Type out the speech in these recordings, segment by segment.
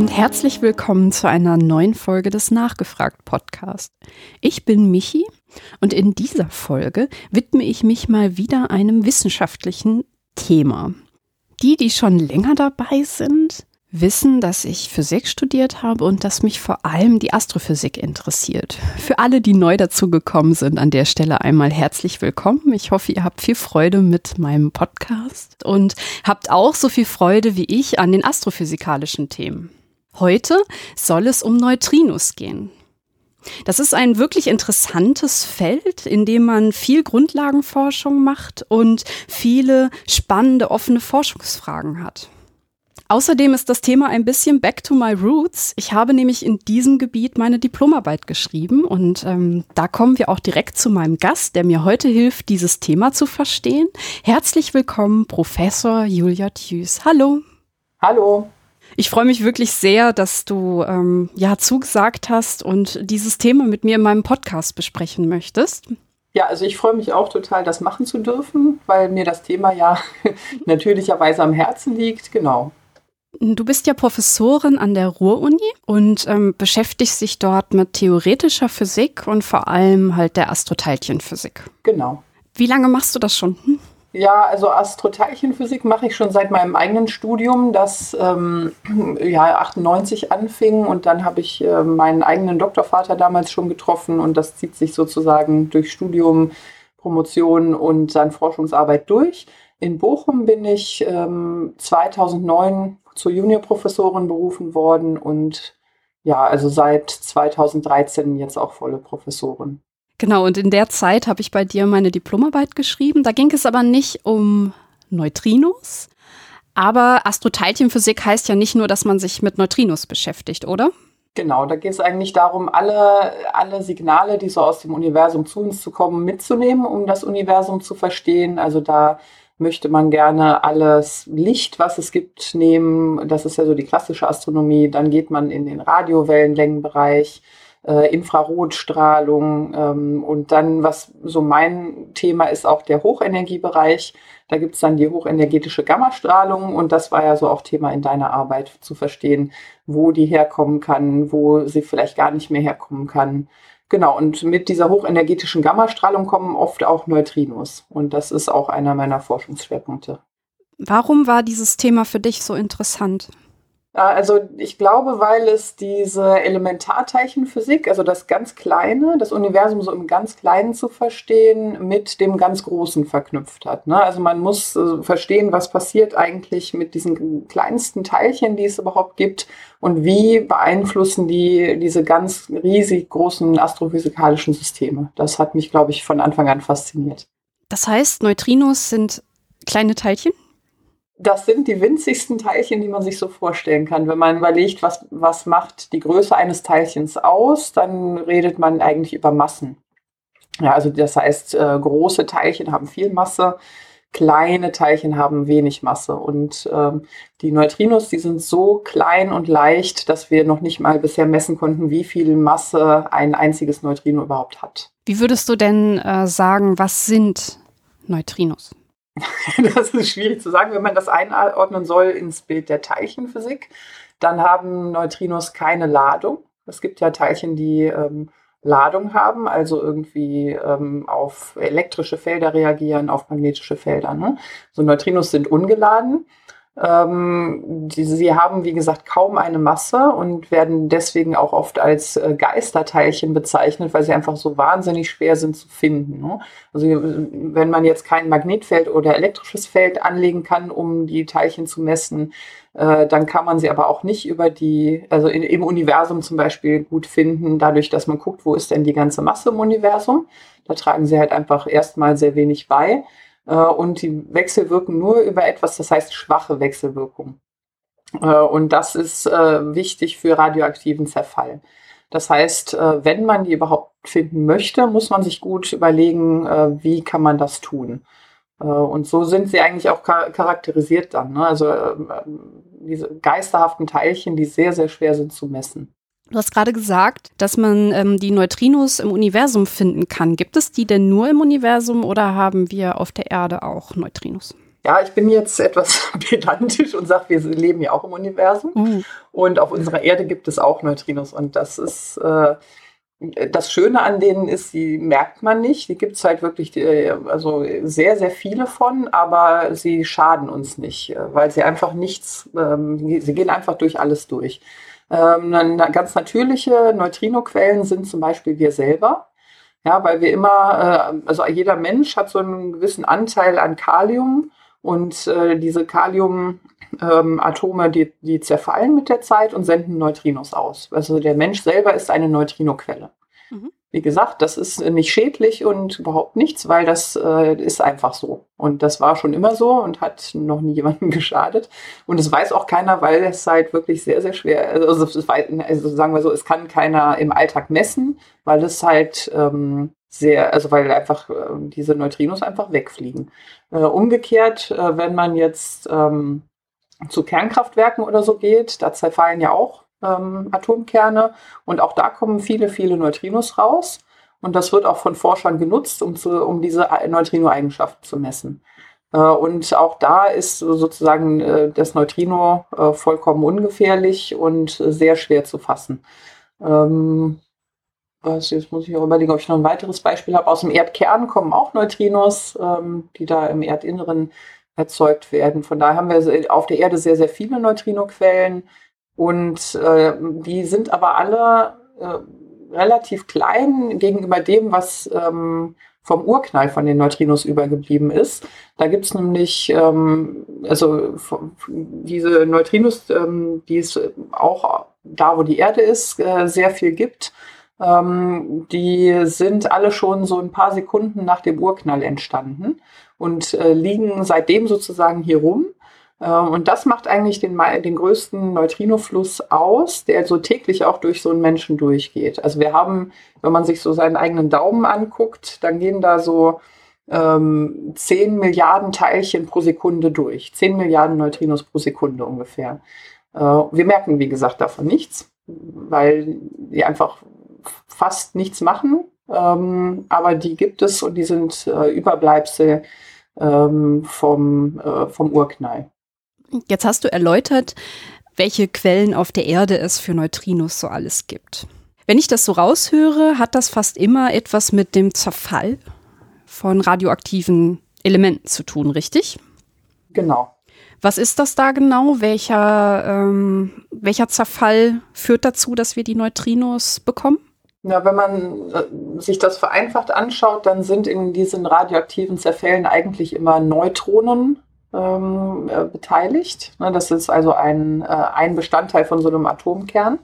und herzlich willkommen zu einer neuen Folge des Nachgefragt Podcast. Ich bin Michi und in dieser Folge widme ich mich mal wieder einem wissenschaftlichen Thema. Die, die schon länger dabei sind, wissen, dass ich Physik studiert habe und dass mich vor allem die Astrophysik interessiert. Für alle, die neu dazugekommen sind, an der Stelle einmal herzlich willkommen. Ich hoffe, ihr habt viel Freude mit meinem Podcast und habt auch so viel Freude wie ich an den astrophysikalischen Themen. Heute soll es um Neutrinos gehen. Das ist ein wirklich interessantes Feld, in dem man viel Grundlagenforschung macht und viele spannende offene Forschungsfragen hat. Außerdem ist das Thema ein bisschen back to my roots. Ich habe nämlich in diesem Gebiet meine Diplomarbeit geschrieben und ähm, da kommen wir auch direkt zu meinem Gast, der mir heute hilft, dieses Thema zu verstehen. Herzlich willkommen, Professor Julia Thüs. Hallo. Hallo. Ich freue mich wirklich sehr, dass du ähm, ja zugesagt hast und dieses Thema mit mir in meinem Podcast besprechen möchtest. Ja, also ich freue mich auch total, das machen zu dürfen, weil mir das Thema ja natürlicherweise am Herzen liegt. Genau. Du bist ja Professorin an der Ruhr-Uni und ähm, beschäftigst dich dort mit theoretischer Physik und vor allem halt der Astroteilchenphysik. Genau. Wie lange machst du das schon? Hm? Ja, also Astroteilchenphysik mache ich schon seit meinem eigenen Studium, das ähm, ja 98 anfing und dann habe ich äh, meinen eigenen Doktorvater damals schon getroffen und das zieht sich sozusagen durch Studium, Promotion und dann Forschungsarbeit durch. In Bochum bin ich ähm, 2009 zur Juniorprofessorin berufen worden und ja, also seit 2013 jetzt auch volle Professorin. Genau, und in der Zeit habe ich bei dir meine Diplomarbeit geschrieben. Da ging es aber nicht um Neutrinos. Aber Astroteilchenphysik heißt ja nicht nur, dass man sich mit Neutrinos beschäftigt, oder? Genau, da geht es eigentlich darum, alle, alle Signale, die so aus dem Universum zu uns zu kommen, mitzunehmen, um das Universum zu verstehen. Also da möchte man gerne alles Licht, was es gibt, nehmen. Das ist ja so die klassische Astronomie. Dann geht man in den Radiowellenlängenbereich, äh, Infrarotstrahlung ähm, und dann, was so mein Thema ist, auch der Hochenergiebereich. Da gibt es dann die hochenergetische Gammastrahlung und das war ja so auch Thema in deiner Arbeit zu verstehen, wo die herkommen kann, wo sie vielleicht gar nicht mehr herkommen kann. Genau, und mit dieser hochenergetischen Gammastrahlung kommen oft auch Neutrinos. Und das ist auch einer meiner Forschungsschwerpunkte. Warum war dieses Thema für dich so interessant? Also ich glaube, weil es diese Elementarteilchenphysik, also das ganz Kleine, das Universum so im ganz Kleinen zu verstehen, mit dem ganz Großen verknüpft hat. Ne? Also man muss äh, verstehen, was passiert eigentlich mit diesen kleinsten Teilchen, die es überhaupt gibt und wie beeinflussen die diese ganz riesig großen astrophysikalischen Systeme. Das hat mich, glaube ich, von Anfang an fasziniert. Das heißt, Neutrinos sind kleine Teilchen? Das sind die winzigsten Teilchen, die man sich so vorstellen kann. Wenn man überlegt, was, was macht die Größe eines Teilchens aus, dann redet man eigentlich über Massen. Ja, also das heißt, äh, große Teilchen haben viel Masse, kleine Teilchen haben wenig Masse. Und ähm, die Neutrinos, die sind so klein und leicht, dass wir noch nicht mal bisher messen konnten, wie viel Masse ein einziges Neutrino überhaupt hat. Wie würdest du denn äh, sagen, was sind Neutrinos? das ist schwierig zu sagen, wenn man das einordnen soll ins Bild der Teilchenphysik. Dann haben Neutrinos keine Ladung. Es gibt ja Teilchen, die ähm, Ladung haben, also irgendwie ähm, auf elektrische Felder reagieren, auf magnetische Felder. Ne? So Neutrinos sind ungeladen. Ähm, die, sie haben, wie gesagt, kaum eine Masse und werden deswegen auch oft als äh, Geisterteilchen bezeichnet, weil sie einfach so wahnsinnig schwer sind zu finden. Ne? Also wenn man jetzt kein Magnetfeld oder elektrisches Feld anlegen kann, um die Teilchen zu messen, äh, dann kann man sie aber auch nicht über die, also in, im Universum zum Beispiel gut finden, dadurch, dass man guckt, wo ist denn die ganze Masse im Universum. Da tragen sie halt einfach erstmal sehr wenig bei. Äh, und die wechselwirken nur über etwas, das heißt schwache Wechselwirkung. Äh, und das ist äh, wichtig für radioaktiven Zerfall. Das heißt, wenn man die überhaupt finden möchte, muss man sich gut überlegen, wie kann man das tun. Und so sind sie eigentlich auch charakterisiert dann. Ne? Also diese geisterhaften Teilchen, die sehr, sehr schwer sind zu messen. Du hast gerade gesagt, dass man ähm, die Neutrinos im Universum finden kann. Gibt es die denn nur im Universum oder haben wir auf der Erde auch Neutrinos? Ja, ich bin jetzt etwas pedantisch und sage, wir leben ja auch im Universum. Mhm. Und auf unserer Erde gibt es auch Neutrinos. Und das ist äh, das Schöne an denen ist, die merkt man nicht. Die gibt es halt wirklich äh, also sehr, sehr viele von, aber sie schaden uns nicht, äh, weil sie einfach nichts, ähm, sie gehen einfach durch alles durch. Ähm, ganz natürliche Neutrinoquellen sind zum Beispiel wir selber. Ja, weil wir immer, äh, also jeder Mensch hat so einen gewissen Anteil an Kalium und äh, diese Kaliumatome, ähm, die, die zerfallen mit der Zeit und senden Neutrinos aus. Also der Mensch selber ist eine Neutrinoquelle. Mhm. Wie gesagt, das ist nicht schädlich und überhaupt nichts, weil das äh, ist einfach so. Und das war schon immer so und hat noch nie jemandem geschadet. Und es weiß auch keiner, weil es halt wirklich sehr, sehr schwer, also, also sagen wir so, es kann keiner im Alltag messen, weil es halt ähm, sehr, also weil einfach äh, diese Neutrinos einfach wegfliegen. Äh, umgekehrt, äh, wenn man jetzt ähm, zu Kernkraftwerken oder so geht, da zerfallen ja auch ähm, Atomkerne und auch da kommen viele, viele Neutrinos raus. Und das wird auch von Forschern genutzt, um, zu, um diese Neutrino-Eigenschaften zu messen. Äh, und auch da ist sozusagen äh, das Neutrino äh, vollkommen ungefährlich und sehr schwer zu fassen. Ähm, was, jetzt muss ich auch überlegen, ob ich noch ein weiteres Beispiel habe. Aus dem Erdkern kommen auch Neutrinos, ähm, die da im Erdinneren erzeugt werden. Von daher haben wir auf der Erde sehr, sehr viele Neutrinoquellen. Und äh, die sind aber alle äh, relativ klein gegenüber dem, was ähm, vom Urknall von den Neutrinos übergeblieben ist. Da gibt es nämlich, ähm, also diese Neutrinos, ähm, die es auch da, wo die Erde ist, äh, sehr viel gibt. Ähm, die sind alle schon so ein paar Sekunden nach dem Urknall entstanden und äh, liegen seitdem sozusagen hier rum. Ähm, und das macht eigentlich den, den größten Neutrinofluss aus, der so täglich auch durch so einen Menschen durchgeht. Also wir haben, wenn man sich so seinen eigenen Daumen anguckt, dann gehen da so ähm, 10 Milliarden Teilchen pro Sekunde durch. 10 Milliarden Neutrinos pro Sekunde ungefähr. Äh, wir merken, wie gesagt, davon nichts, weil die einfach fast nichts machen. Ähm, aber die gibt es und die sind äh, Überbleibsel ähm, vom, äh, vom Urknall. Jetzt hast du erläutert, welche Quellen auf der Erde es für Neutrinos so alles gibt. Wenn ich das so raushöre, hat das fast immer etwas mit dem Zerfall von radioaktiven Elementen zu tun, richtig? Genau. Was ist das da genau? Welcher, ähm, welcher Zerfall führt dazu, dass wir die Neutrinos bekommen? Ja, wenn man äh, sich das vereinfacht anschaut, dann sind in diesen radioaktiven Zerfällen eigentlich immer Neutronen ähm, äh, beteiligt. Ne, das ist also ein, äh, ein Bestandteil von so einem Atomkern,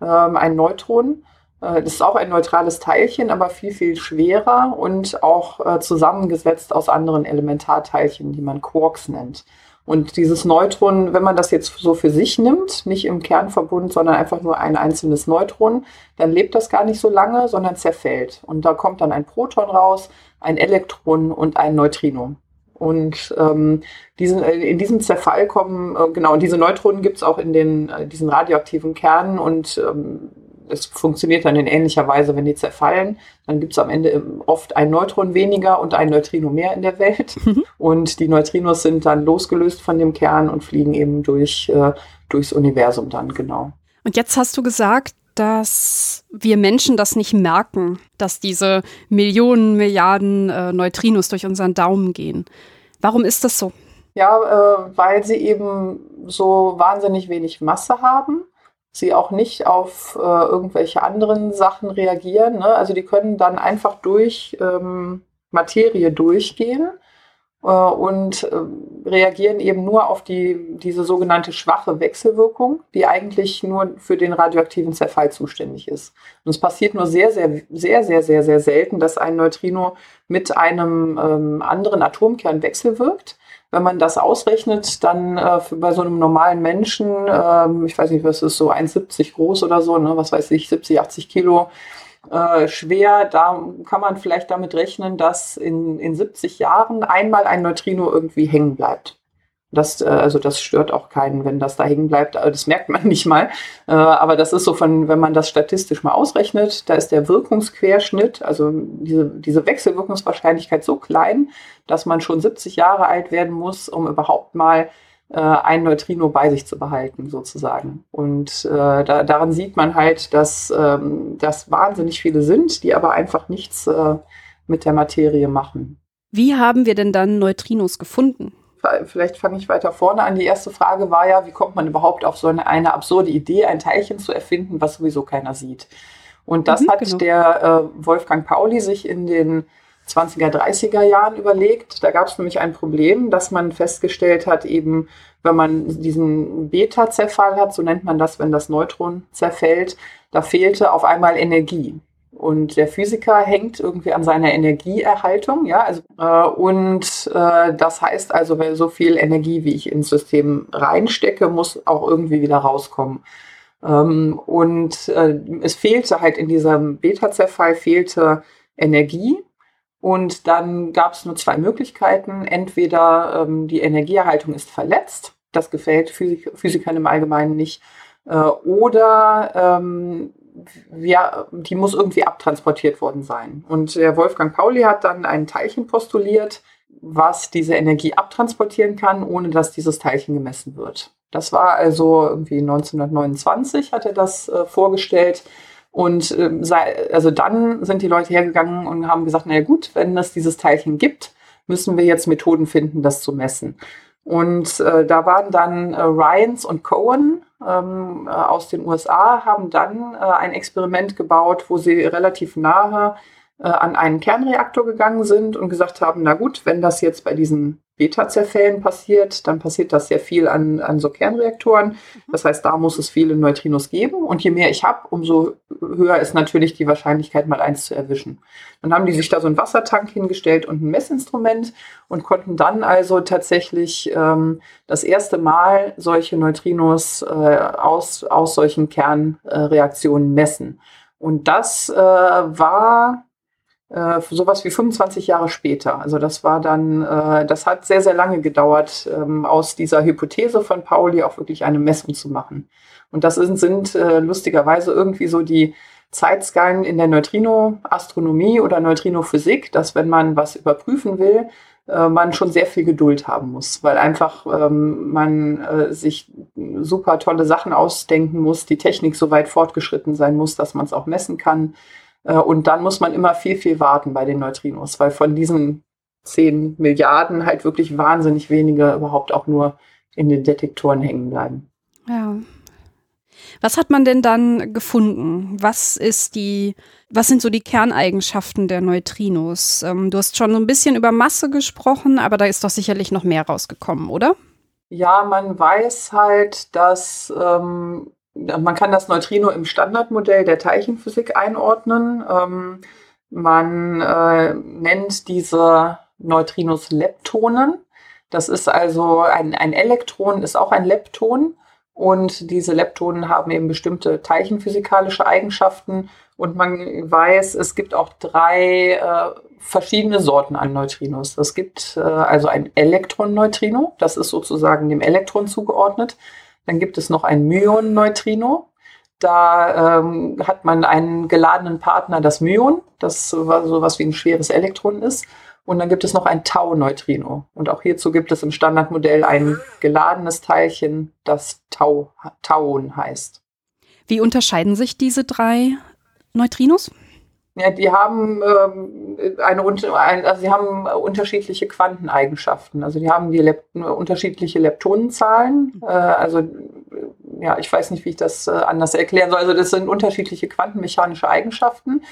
ähm, ein Neutron. Äh, das ist auch ein neutrales Teilchen, aber viel, viel schwerer und auch zusammengesetzt aus anderen Elementarteilchen, die man Quarks nennt. Und dieses Neutron, wenn man das jetzt so für sich nimmt, nicht im Kernverbund, sondern einfach nur ein einzelnes Neutron, dann lebt das gar nicht so lange, sondern zerfällt. Und da kommt dann ein Proton raus, ein Elektron und ein Neutrino. Und ähm, diesen, äh, in diesem Zerfall kommen, äh, genau, und diese Neutronen gibt es auch in den, äh, diesen radioaktiven Kernen und ähm, es funktioniert dann in ähnlicher Weise, wenn die zerfallen. Dann gibt es am Ende ähm, oft ein Neutron weniger und ein Neutrino mehr in der Welt. Mhm. Und die Neutrinos sind dann losgelöst von dem Kern und fliegen eben durch, äh, durchs Universum dann, genau. Und jetzt hast du gesagt, dass wir Menschen das nicht merken, dass diese Millionen, Milliarden äh, Neutrinos durch unseren Daumen gehen. Warum ist das so? Ja, äh, weil sie eben so wahnsinnig wenig Masse haben. Sie auch nicht auf äh, irgendwelche anderen Sachen reagieren. Ne? Also die können dann einfach durch ähm, Materie durchgehen und äh, reagieren eben nur auf die, diese sogenannte schwache Wechselwirkung, die eigentlich nur für den radioaktiven Zerfall zuständig ist. Und es passiert nur sehr, sehr, sehr, sehr, sehr, sehr selten, dass ein Neutrino mit einem ähm, anderen Atomkern wechselwirkt. Wenn man das ausrechnet, dann äh, bei so einem normalen Menschen, ähm, ich weiß nicht, was ist so 1,70 groß oder so, ne, was weiß ich, 70, 80 Kilo, äh, schwer. Da kann man vielleicht damit rechnen, dass in, in 70 Jahren einmal ein Neutrino irgendwie hängen bleibt. Das, äh, also das stört auch keinen, wenn das da hängen bleibt. Das merkt man nicht mal. Äh, aber das ist so von, wenn man das statistisch mal ausrechnet, da ist der Wirkungsquerschnitt, also diese, diese Wechselwirkungswahrscheinlichkeit so klein, dass man schon 70 Jahre alt werden muss, um überhaupt mal äh, ein Neutrino bei sich zu behalten, sozusagen. Und äh, da, daran sieht man halt, dass ähm, das wahnsinnig viele sind, die aber einfach nichts äh, mit der Materie machen. Wie haben wir denn dann Neutrinos gefunden? Vielleicht fange ich weiter vorne an. Die erste Frage war ja, wie kommt man überhaupt auf so eine, eine absurde Idee, ein Teilchen zu erfinden, was sowieso keiner sieht. Und das mhm, hat genau. der äh, Wolfgang Pauli sich in den 20er, 30er Jahren überlegt. Da gab es nämlich ein Problem, dass man festgestellt hat, eben wenn man diesen Beta-Zerfall hat, so nennt man das, wenn das Neutron zerfällt, da fehlte auf einmal Energie. Und der Physiker hängt irgendwie an seiner Energieerhaltung, ja, also, äh, und äh, das heißt also, wenn so viel Energie, wie ich ins System reinstecke, muss auch irgendwie wieder rauskommen. Ähm, und äh, es fehlte halt in diesem Beta-Zerfall fehlte Energie und dann gab es nur zwei Möglichkeiten. Entweder ähm, die Energieerhaltung ist verletzt, das gefällt Physik Physikern im Allgemeinen nicht, äh, oder ähm, ja, die muss irgendwie abtransportiert worden sein. Und der Wolfgang Pauli hat dann ein Teilchen postuliert, was diese Energie abtransportieren kann, ohne dass dieses Teilchen gemessen wird. Das war also irgendwie 1929 hat er das äh, vorgestellt. Und ähm, also dann sind die Leute hergegangen und haben gesagt, naja gut, wenn es dieses Teilchen gibt, müssen wir jetzt Methoden finden, das zu messen. Und äh, da waren dann äh, Ryans und Cohen ähm, äh, aus den USA, haben dann äh, ein Experiment gebaut, wo sie relativ nahe äh, an einen Kernreaktor gegangen sind und gesagt haben, na gut, wenn das jetzt bei diesen Beta-Zerfällen passiert, dann passiert das sehr viel an, an so Kernreaktoren. Mhm. Das heißt, da muss es viele Neutrinos geben. Und je mehr ich habe, umso höher ist natürlich die Wahrscheinlichkeit, mal eins zu erwischen. Dann haben die sich da so einen Wassertank hingestellt und ein Messinstrument und konnten dann also tatsächlich ähm, das erste Mal solche Neutrinos äh, aus, aus solchen Kernreaktionen messen. Und das äh, war äh, sowas wie 25 Jahre später. Also das war dann, äh, das hat sehr, sehr lange gedauert, ähm, aus dieser Hypothese von Pauli auch wirklich eine Messung zu machen. Und das sind, sind äh, lustigerweise irgendwie so die Zeitskalen in der Neutrino-Astronomie oder Neutrino-Physik, dass wenn man was überprüfen will, äh, man schon sehr viel Geduld haben muss, weil einfach ähm, man äh, sich super tolle Sachen ausdenken muss, die Technik so weit fortgeschritten sein muss, dass man es auch messen kann. Äh, und dann muss man immer viel, viel warten bei den Neutrinos, weil von diesen 10 Milliarden halt wirklich wahnsinnig wenige überhaupt auch nur in den Detektoren hängen bleiben. Ja. Was hat man denn dann gefunden? Was ist die, was sind so die Kerneigenschaften der Neutrinos? Ähm, du hast schon so ein bisschen über Masse gesprochen, aber da ist doch sicherlich noch mehr rausgekommen, oder? Ja, man weiß halt, dass ähm, man kann das Neutrino im Standardmodell der Teilchenphysik einordnen. Ähm, man äh, nennt diese Neutrinos Leptonen. Das ist also ein, ein Elektron, ist auch ein Lepton. Und diese Leptonen haben eben bestimmte teilchenphysikalische Eigenschaften. Und man weiß, es gibt auch drei äh, verschiedene Sorten an Neutrinos. Es gibt äh, also ein Elektron-Neutrino, das ist sozusagen dem Elektron zugeordnet. Dann gibt es noch ein Myon-Neutrino. Da ähm, hat man einen geladenen Partner, das Myon, das so was wie ein schweres Elektron ist. Und dann gibt es noch ein Tau-Neutrino. Und auch hierzu gibt es im Standardmodell ein geladenes Teilchen, das Tau, Tauon heißt. Wie unterscheiden sich diese drei Neutrinos? Ja, die haben ähm, eine, ein, also sie haben unterschiedliche Quanteneigenschaften. Also die haben die Lep unterschiedliche Leptonenzahlen. Mhm. Äh, also ja, ich weiß nicht, wie ich das äh, anders erklären soll. Also das sind unterschiedliche quantenmechanische Eigenschaften.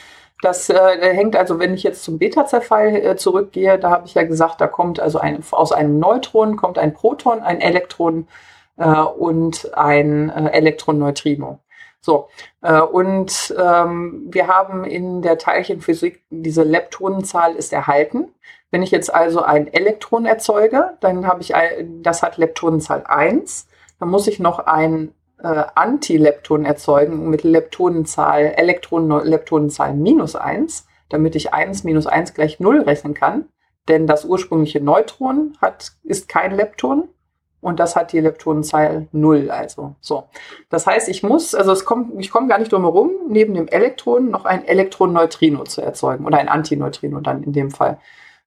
Das äh, hängt also, wenn ich jetzt zum Beta-Zerfall äh, zurückgehe, da habe ich ja gesagt, da kommt also ein, aus einem Neutron kommt ein Proton, ein Elektron äh, und ein äh, Elektron-Neutrino. So, äh, und ähm, wir haben in der Teilchenphysik diese Leptonenzahl ist erhalten. Wenn ich jetzt also ein Elektron erzeuge, dann habe ich, ein, das hat Leptonenzahl 1. Dann muss ich noch ein äh, Antilepton erzeugen mit Leptonenzahl, Elektronenleptonenzahl minus 1, damit ich 1 minus 1 gleich 0 rechnen kann. Denn das ursprüngliche Neutron hat, ist kein Lepton und das hat die Leptonenzahl 0, also so. Das heißt, ich muss, also es kommt, ich komme gar nicht drum herum, neben dem Elektron noch ein Elektron-Neutrino zu erzeugen oder ein Antineutrino dann in dem Fall.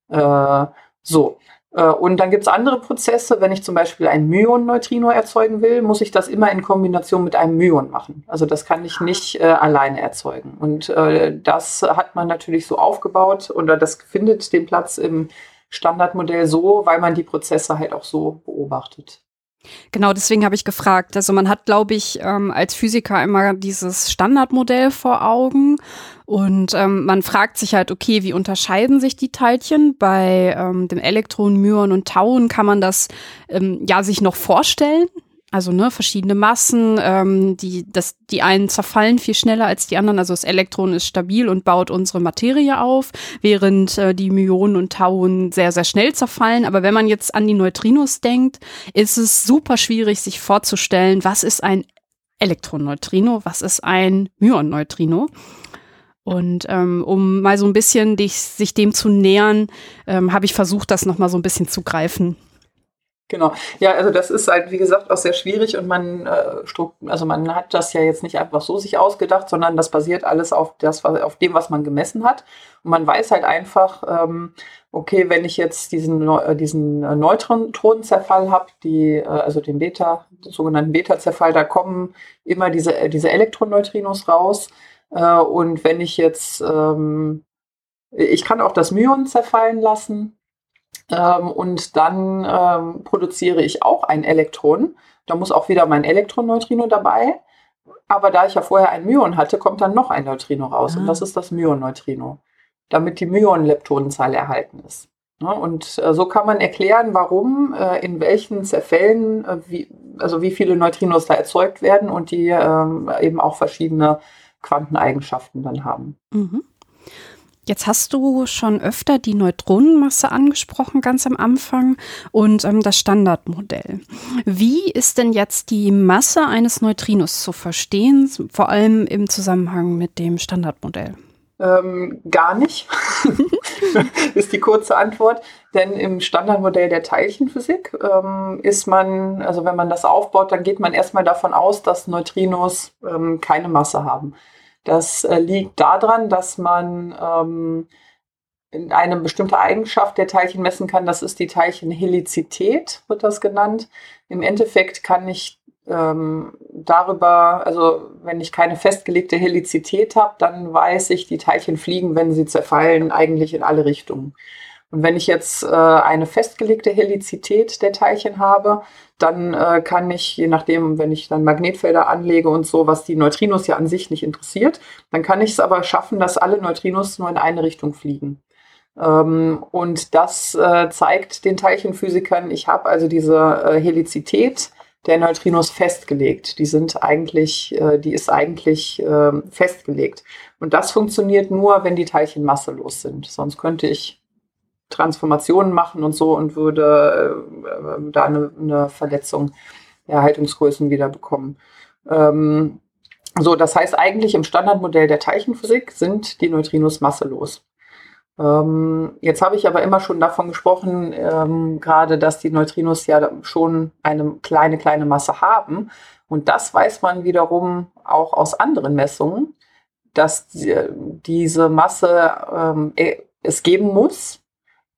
Äh, so. Äh, und dann gibt es andere Prozesse. Wenn ich zum Beispiel ein Myon-Neutrino erzeugen will, muss ich das immer in Kombination mit einem Myon machen. Also das kann ich nicht äh, alleine erzeugen. Und äh, das hat man natürlich so aufgebaut oder das findet den Platz im Standardmodell so, weil man die Prozesse halt auch so beobachtet. Genau, deswegen habe ich gefragt. Also man hat, glaube ich, ähm, als Physiker immer dieses Standardmodell vor Augen und ähm, man fragt sich halt, okay, wie unterscheiden sich die Teilchen? Bei ähm, dem Elektron, Myon und Tauen kann man das ähm, ja sich noch vorstellen. Also ne, verschiedene Massen, ähm, die, das, die einen zerfallen viel schneller als die anderen. Also das Elektron ist stabil und baut unsere Materie auf, während äh, die Myonen und Tauen sehr, sehr schnell zerfallen. Aber wenn man jetzt an die Neutrinos denkt, ist es super schwierig, sich vorzustellen, was ist ein Elektronneutrino, was ist ein Myonneutrino. Und ähm, um mal so ein bisschen dich, sich dem zu nähern, ähm, habe ich versucht, das nochmal so ein bisschen zu greifen. Genau. Ja, also das ist halt, wie gesagt, auch sehr schwierig und man, äh, also man hat das ja jetzt nicht einfach so sich ausgedacht, sondern das basiert alles auf, das, auf dem, was man gemessen hat. Und man weiß halt einfach, ähm, okay, wenn ich jetzt diesen, äh, diesen Neutronenzerfall habe, die, äh, also den Beta, den sogenannten Beta-Zerfall, da kommen immer diese, äh, diese Elektroneutrinos raus. Äh, und wenn ich jetzt, ähm, ich kann auch das Myon zerfallen lassen ähm, und dann ähm, produziere ich auch ein Elektron. Da muss auch wieder mein Elektroneutrino dabei. Aber da ich ja vorher ein Myon hatte, kommt dann noch ein Neutrino raus. Ah. Und das ist das Myon-Neutrino, damit die Myon-Leptonenzahl erhalten ist. Ja, und äh, so kann man erklären, warum äh, in welchen Zerfällen, äh, wie, also wie viele Neutrinos da erzeugt werden und die ähm, eben auch verschiedene Quanteneigenschaften dann haben. Mhm. Jetzt hast du schon öfter die Neutronenmasse angesprochen, ganz am Anfang, und ähm, das Standardmodell. Wie ist denn jetzt die Masse eines Neutrinos zu verstehen, vor allem im Zusammenhang mit dem Standardmodell? Ähm, gar nicht, ist die kurze Antwort. Denn im Standardmodell der Teilchenphysik ähm, ist man, also wenn man das aufbaut, dann geht man erstmal davon aus, dass Neutrinos ähm, keine Masse haben. Das äh, liegt daran, dass man ähm, eine bestimmte Eigenschaft der Teilchen messen kann. Das ist die Teilchenhelizität, wird das genannt. Im Endeffekt kann ich ähm, darüber, also wenn ich keine festgelegte Helizität habe, dann weiß ich, die Teilchen fliegen, wenn sie zerfallen, eigentlich in alle Richtungen. Und wenn ich jetzt äh, eine festgelegte Helizität der Teilchen habe, dann äh, kann ich, je nachdem, wenn ich dann Magnetfelder anlege und so, was die Neutrinos ja an sich nicht interessiert, dann kann ich es aber schaffen, dass alle Neutrinos nur in eine Richtung fliegen. Ähm, und das äh, zeigt den Teilchenphysikern, ich habe also diese äh, Helizität der Neutrinos festgelegt. Die sind eigentlich, äh, die ist eigentlich ähm, festgelegt. Und das funktioniert nur, wenn die Teilchen masselos sind. Sonst könnte ich Transformationen machen und so und würde äh, da eine, eine, Verletzung der Erhaltungsgrößen wieder bekommen. Ähm, so, das heißt eigentlich im Standardmodell der Teilchenphysik sind die Neutrinos masselos. Ähm, jetzt habe ich aber immer schon davon gesprochen, ähm, gerade, dass die Neutrinos ja schon eine kleine, kleine Masse haben. Und das weiß man wiederum auch aus anderen Messungen, dass die, diese Masse e, es geben muss,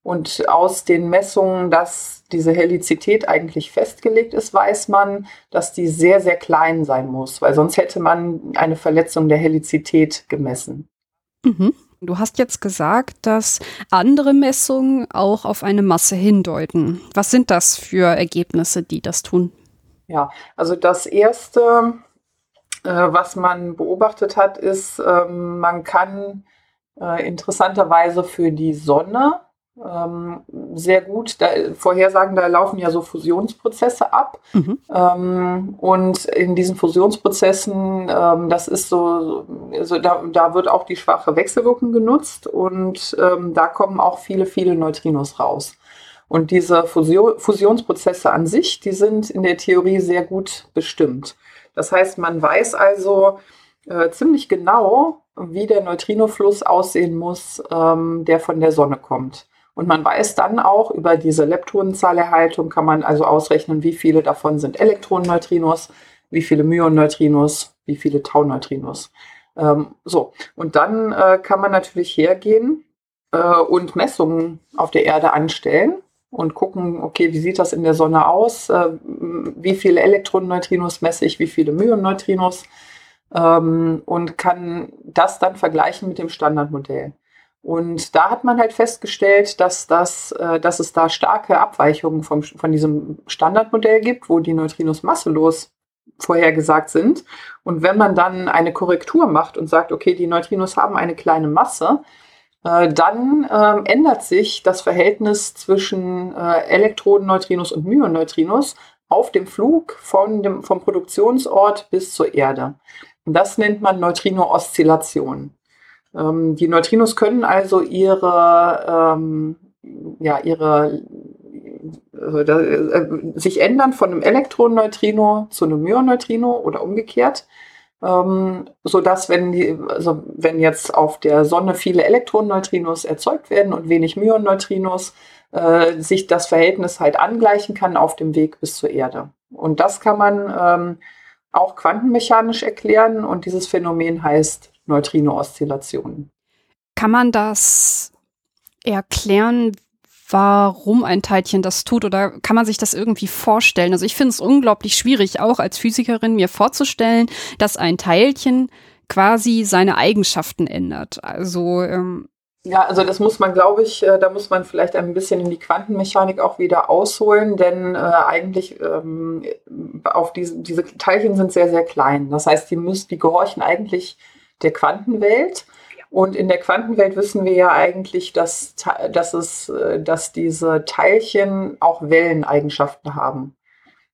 und aus den Messungen, dass diese Helizität eigentlich festgelegt ist, weiß man, dass die sehr, sehr klein sein muss, weil sonst hätte man eine Verletzung der Helizität gemessen. Mhm. Du hast jetzt gesagt, dass andere Messungen auch auf eine Masse hindeuten. Was sind das für Ergebnisse, die das tun? Ja, also das erste, äh, was man beobachtet hat, ist, ähm, man kann äh, interessanterweise für die Sonne sehr gut. Da, Vorhersagen, da laufen ja so Fusionsprozesse ab. Mhm. Ähm, und in diesen Fusionsprozessen, ähm, das ist so, also da, da wird auch die schwache Wechselwirkung genutzt und ähm, da kommen auch viele, viele Neutrinos raus. Und diese Fusion, Fusionsprozesse an sich, die sind in der Theorie sehr gut bestimmt. Das heißt, man weiß also äh, ziemlich genau, wie der Neutrinofluss aussehen muss, ähm, der von der Sonne kommt. Und man weiß dann auch über diese Leptonenzahlerhaltung kann man also ausrechnen, wie viele davon sind Elektronenneutrinos, wie viele Myonneutrinos, wie viele Tauneutrinos. Ähm, so, und dann äh, kann man natürlich hergehen äh, und Messungen auf der Erde anstellen und gucken, okay, wie sieht das in der Sonne aus? Äh, wie viele Elektronenneutrinos messe ich, wie viele Myonneutrinos? Ähm, und kann das dann vergleichen mit dem Standardmodell. Und da hat man halt festgestellt, dass, das, äh, dass es da starke Abweichungen vom, von diesem Standardmodell gibt, wo die Neutrinos masselos vorhergesagt sind. Und wenn man dann eine Korrektur macht und sagt, okay, die Neutrinos haben eine kleine Masse, äh, dann äh, ändert sich das Verhältnis zwischen äh, Elektronenneutrinos und Myonneutrinos auf dem Flug von dem, vom Produktionsort bis zur Erde. Und das nennt man Neutrino-Oszillation. Ähm, die Neutrinos können also ihre, ähm, ja, ihre also äh, sich ändern von einem Elektronenneutrino zu einem Myonneutrino oder umgekehrt ähm, so dass wenn die, also wenn jetzt auf der Sonne viele Elektronenneutrinos erzeugt werden und wenig Myonneutrinos, äh, sich das Verhältnis halt angleichen kann auf dem Weg bis zur Erde. Und das kann man ähm, auch quantenmechanisch erklären und dieses Phänomen heißt Neutrino-Oszillation. Kann man das erklären, warum ein Teilchen das tut oder kann man sich das irgendwie vorstellen? Also ich finde es unglaublich schwierig, auch als Physikerin mir vorzustellen, dass ein Teilchen quasi seine Eigenschaften ändert. Also ähm ja, also das muss man, glaube ich, äh, da muss man vielleicht ein bisschen in die Quantenmechanik auch wieder ausholen, denn äh, eigentlich ähm, auf diese, diese Teilchen sind sehr, sehr klein. Das heißt, die müssen, die gehorchen eigentlich der Quantenwelt. Und in der Quantenwelt wissen wir ja eigentlich, dass, dass, es, äh, dass diese Teilchen auch Welleneigenschaften haben.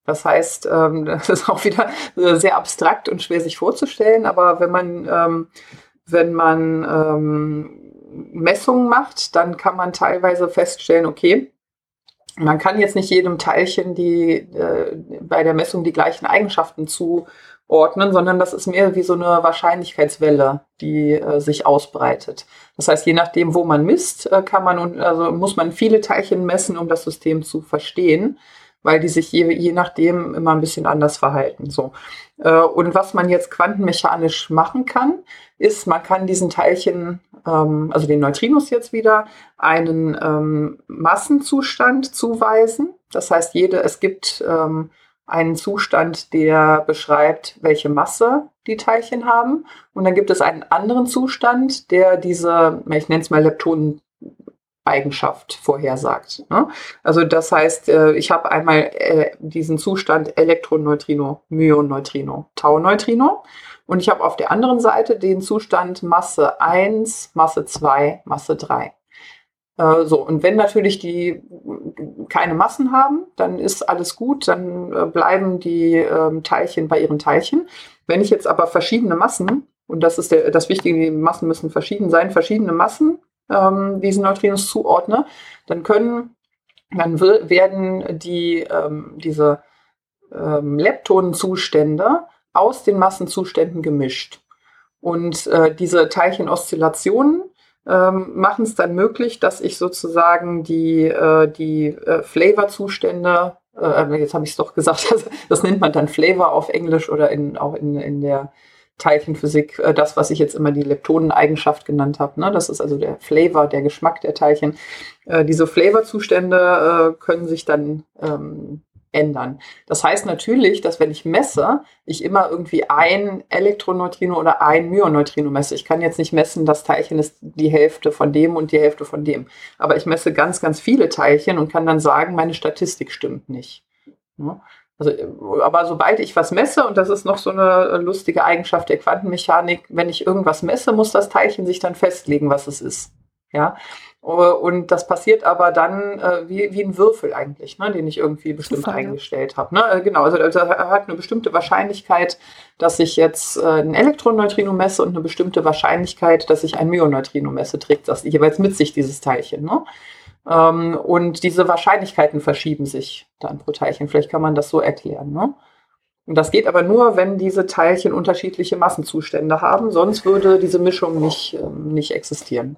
Das heißt, ähm, das ist auch wieder sehr abstrakt und schwer sich vorzustellen, aber wenn man, ähm, wenn man ähm, Messungen macht, dann kann man teilweise feststellen, okay, man kann jetzt nicht jedem Teilchen die, äh, bei der Messung die gleichen Eigenschaften zu ordnen, sondern das ist mehr wie so eine Wahrscheinlichkeitswelle, die äh, sich ausbreitet. Das heißt, je nachdem, wo man misst, äh, kann man also muss man viele Teilchen messen, um das System zu verstehen, weil die sich je, je nachdem immer ein bisschen anders verhalten. So. Äh, und was man jetzt quantenmechanisch machen kann, ist, man kann diesen Teilchen, ähm, also den Neutrinos jetzt wieder, einen ähm, Massenzustand zuweisen. Das heißt, jede, es gibt ähm, einen Zustand, der beschreibt, welche Masse die Teilchen haben. Und dann gibt es einen anderen Zustand, der diese, ich nenne es mal Leptonen, Eigenschaft vorhersagt. Ne? Also das heißt, äh, ich habe einmal äh, diesen Zustand Elektroneutrino, Myonneutrino, Tauneutrino und ich habe auf der anderen Seite den Zustand Masse 1, Masse 2, Masse 3. Äh, so, und wenn natürlich die keine Massen haben, dann ist alles gut, dann äh, bleiben die ähm, Teilchen bei ihren Teilchen. Wenn ich jetzt aber verschiedene Massen, und das ist der, das Wichtige, die Massen müssen verschieden sein, verschiedene Massen ähm, diesen Neutrinos zuordne, dann können, dann werden die, ähm, diese ähm, Leptonenzustände aus den Massenzuständen gemischt. Und äh, diese Teilchenoszillationen ähm, machen es dann möglich, dass ich sozusagen die, äh, die äh, Flavor-Zustände, äh, jetzt habe ich es doch gesagt, das, das, nennt man dann Flavor auf Englisch oder in, auch in, in der Teilchenphysik, äh, das, was ich jetzt immer die Leptoneneigenschaft genannt habe. Ne? Das ist also der Flavor, der Geschmack der Teilchen. Äh, diese Flavor-Zustände äh, können sich dann ähm, ändern. Das heißt natürlich, dass wenn ich messe, ich immer irgendwie ein Elektroneutrino oder ein Myonneutrino messe. Ich kann jetzt nicht messen, das Teilchen ist die Hälfte von dem und die Hälfte von dem. Aber ich messe ganz, ganz viele Teilchen und kann dann sagen, meine Statistik stimmt nicht. Also, aber sobald ich was messe, und das ist noch so eine lustige Eigenschaft der Quantenmechanik, wenn ich irgendwas messe, muss das Teilchen sich dann festlegen, was es ist. Ja, und das passiert aber dann äh, wie, wie ein Würfel eigentlich, ne, den ich irgendwie bestimmt Zufall, eingestellt habe. Ne? Äh, genau, also, also er hat eine bestimmte Wahrscheinlichkeit, dass ich jetzt äh, ein Elektroneutrino messe und eine bestimmte Wahrscheinlichkeit, dass ich ein Myonneutrino messe, trägt das jeweils mit sich, dieses Teilchen. Ne? Ähm, und diese Wahrscheinlichkeiten verschieben sich dann pro Teilchen. Vielleicht kann man das so erklären. Ne? Und das geht aber nur, wenn diese Teilchen unterschiedliche Massenzustände haben, sonst würde diese Mischung nicht, ähm, nicht existieren.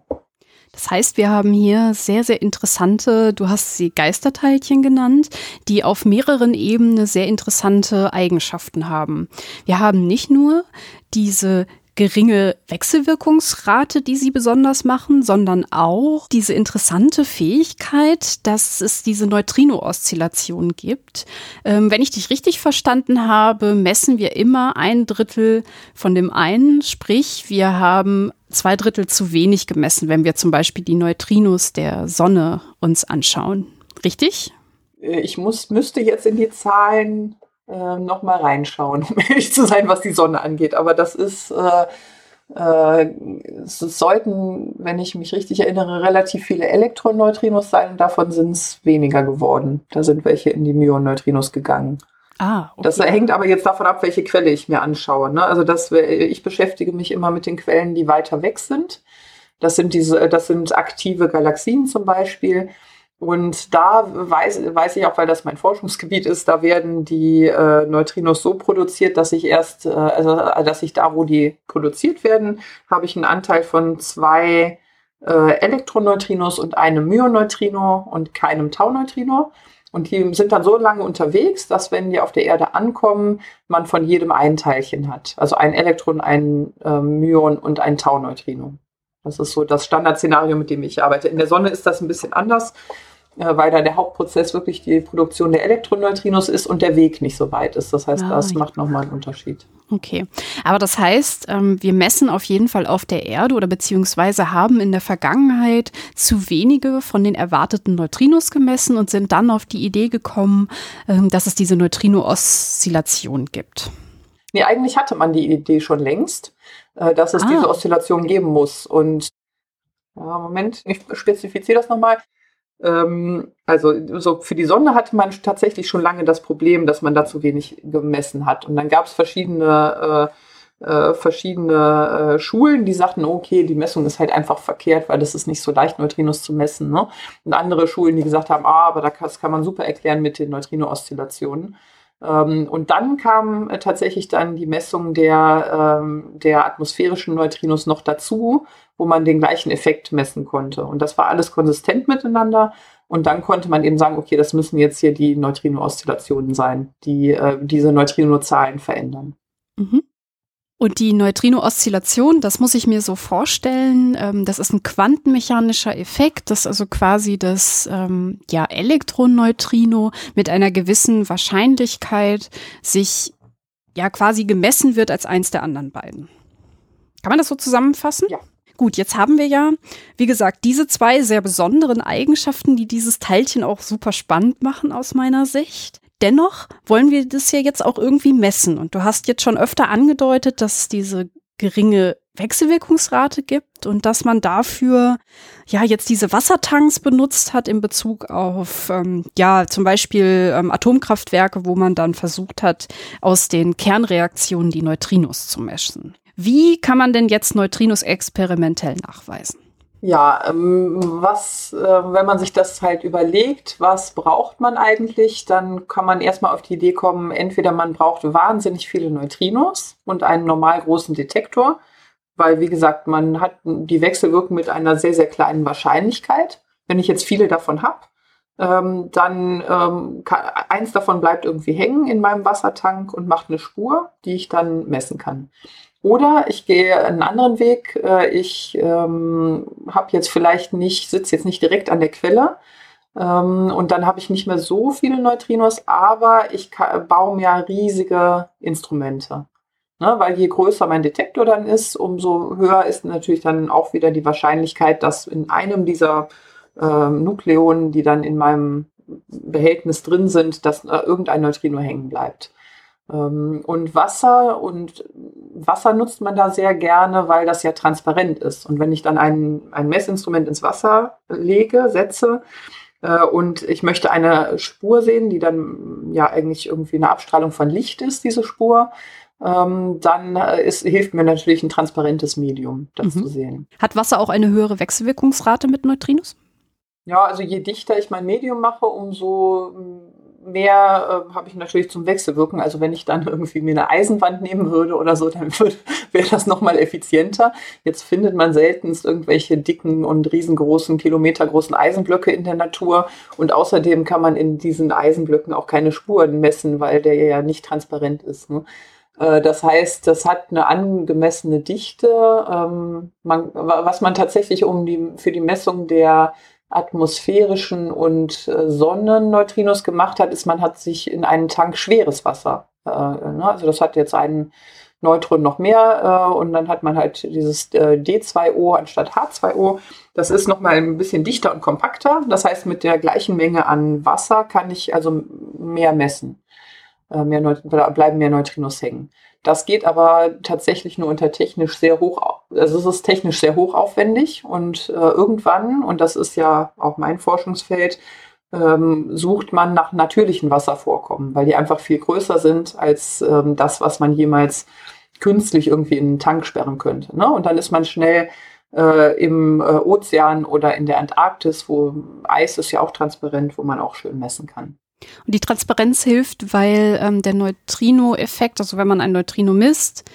Das heißt, wir haben hier sehr, sehr interessante, du hast sie Geisterteilchen genannt, die auf mehreren Ebenen sehr interessante Eigenschaften haben. Wir haben nicht nur diese geringe Wechselwirkungsrate, die sie besonders machen, sondern auch diese interessante Fähigkeit, dass es diese Neutrino-Oszillation gibt. Ähm, wenn ich dich richtig verstanden habe, messen wir immer ein Drittel von dem einen, sprich wir haben zwei Drittel zu wenig gemessen, wenn wir zum Beispiel die Neutrinos der Sonne uns anschauen. Richtig? Äh, ich muss, müsste jetzt in die Zahlen äh, noch mal reinschauen, um ehrlich zu sein, was die Sonne angeht. Aber das ist, äh, äh, es sollten, wenn ich mich richtig erinnere, relativ viele Elektroneutrinos sein und davon sind es weniger geworden. Da sind welche in die Myonneutrinos gegangen. Ah, okay. Das hängt aber jetzt davon ab, welche Quelle ich mir anschaue. Ne? Also das, ich beschäftige mich immer mit den Quellen, die weiter weg sind. Das sind diese, das sind aktive Galaxien zum Beispiel. Und da weiß, weiß ich auch, weil das mein Forschungsgebiet ist, da werden die äh, Neutrinos so produziert, dass ich erst, äh, also dass ich da, wo die produziert werden, habe ich einen Anteil von zwei äh, Elektroneutrinos und einem Myoneutrino und keinem Tauneutrino. Und die sind dann so lange unterwegs, dass wenn die auf der Erde ankommen, man von jedem ein Teilchen hat. Also ein Elektron, ein äh, Myon und ein Tauneutrino. Das ist so das Standardszenario, mit dem ich arbeite. In der Sonne ist das ein bisschen anders weil da der Hauptprozess wirklich die Produktion der Elektroneutrinos ist und der Weg nicht so weit ist. Das heißt, ah, das ja. macht nochmal einen Unterschied. Okay, aber das heißt, ähm, wir messen auf jeden Fall auf der Erde oder beziehungsweise haben in der Vergangenheit zu wenige von den erwarteten Neutrinos gemessen und sind dann auf die Idee gekommen, ähm, dass es diese Neutrino-Oszillation gibt. Nee, eigentlich hatte man die Idee schon längst, äh, dass es ah. diese Oszillation geben muss. Und ja, Moment, ich spezifiziere das nochmal. Ähm, also so für die Sonne hatte man tatsächlich schon lange das Problem, dass man da zu wenig gemessen hat. Und dann gab es verschiedene äh, äh, verschiedene äh, Schulen, die sagten, okay, die Messung ist halt einfach verkehrt, weil das ist nicht so leicht, Neutrinos zu messen. Ne? Und andere Schulen, die gesagt haben, ah, aber das kann man super erklären mit den Neutrino-Oszillationen. Ähm, und dann kam äh, tatsächlich dann die Messung der, ähm, der atmosphärischen Neutrinos noch dazu, wo man den gleichen Effekt messen konnte. Und das war alles konsistent miteinander. Und dann konnte man eben sagen, okay, das müssen jetzt hier die Neutrino-Oszillationen sein, die äh, diese Neutrino-Zahlen verändern. Mhm. Und die Neutrino-Oszillation, das muss ich mir so vorstellen, ähm, das ist ein quantenmechanischer Effekt, dass also quasi das ähm, ja, Elektroneutrino mit einer gewissen Wahrscheinlichkeit sich ja quasi gemessen wird als eins der anderen beiden. Kann man das so zusammenfassen? Ja. Gut, jetzt haben wir ja, wie gesagt, diese zwei sehr besonderen Eigenschaften, die dieses Teilchen auch super spannend machen aus meiner Sicht. Dennoch wollen wir das ja jetzt auch irgendwie messen. Und du hast jetzt schon öfter angedeutet, dass es diese geringe Wechselwirkungsrate gibt und dass man dafür ja jetzt diese Wassertanks benutzt hat in Bezug auf ähm, ja zum Beispiel ähm, Atomkraftwerke, wo man dann versucht hat, aus den Kernreaktionen die Neutrinos zu messen. Wie kann man denn jetzt Neutrinos experimentell nachweisen? Ja, ähm, was, äh, wenn man sich das halt überlegt, was braucht man eigentlich, dann kann man erstmal auf die Idee kommen, entweder man braucht wahnsinnig viele Neutrinos und einen normal großen Detektor, weil, wie gesagt, man hat die Wechselwirkung mit einer sehr, sehr kleinen Wahrscheinlichkeit. Wenn ich jetzt viele davon habe, ähm, dann ähm, eins davon bleibt irgendwie hängen in meinem Wassertank und macht eine Spur, die ich dann messen kann. Oder ich gehe einen anderen Weg. Äh, ich ähm, habe jetzt vielleicht nicht, sitze jetzt nicht direkt an der Quelle. Ähm, und dann habe ich nicht mehr so viele Neutrinos, aber ich baue mir riesige Instrumente. Ne, weil je größer mein Detektor dann ist, umso höher ist natürlich dann auch wieder die Wahrscheinlichkeit, dass in einem dieser äh, Nukleonen, die dann in meinem Behältnis drin sind, dass äh, irgendein Neutrino hängen bleibt. Ähm, und Wasser und Wasser nutzt man da sehr gerne, weil das ja transparent ist. Und wenn ich dann ein, ein Messinstrument ins Wasser lege, setze, äh, und ich möchte eine Spur sehen, die dann ja eigentlich irgendwie eine Abstrahlung von Licht ist, diese Spur, ähm, dann äh, ist, hilft mir natürlich ein transparentes Medium, das mhm. zu sehen. Hat Wasser auch eine höhere Wechselwirkungsrate mit Neutrinos? Ja, also je dichter ich mein Medium mache, umso mehr äh, habe ich natürlich zum Wechselwirken. Also wenn ich dann irgendwie mir eine Eisenwand nehmen würde oder so, dann wäre das nochmal effizienter. Jetzt findet man seltenst irgendwelche dicken und riesengroßen, kilometergroßen Eisenblöcke in der Natur. Und außerdem kann man in diesen Eisenblöcken auch keine Spuren messen, weil der ja nicht transparent ist. Ne? Äh, das heißt, das hat eine angemessene Dichte. Ähm, man, was man tatsächlich um die, für die Messung der atmosphärischen und äh, Sonnenneutrinos gemacht hat, ist, man hat sich in einen Tank schweres Wasser. Äh, ne? Also das hat jetzt einen Neutron noch mehr äh, und dann hat man halt dieses äh, D2O anstatt H2O. Das ist nochmal ein bisschen dichter und kompakter. Das heißt, mit der gleichen Menge an Wasser kann ich also mehr messen. Äh, mehr bleiben mehr Neutrinos hängen. Das geht aber tatsächlich nur unter technisch sehr hoch, also es ist technisch sehr hochaufwendig und äh, irgendwann, und das ist ja auch mein Forschungsfeld, ähm, sucht man nach natürlichen Wasservorkommen, weil die einfach viel größer sind als ähm, das, was man jemals künstlich irgendwie in einen Tank sperren könnte. Ne? Und dann ist man schnell äh, im äh, Ozean oder in der Antarktis, wo Eis ist ja auch transparent, wo man auch schön messen kann. Und die Transparenz hilft, weil ähm, der Neutrino-Effekt, also wenn man ein Neutrino misst,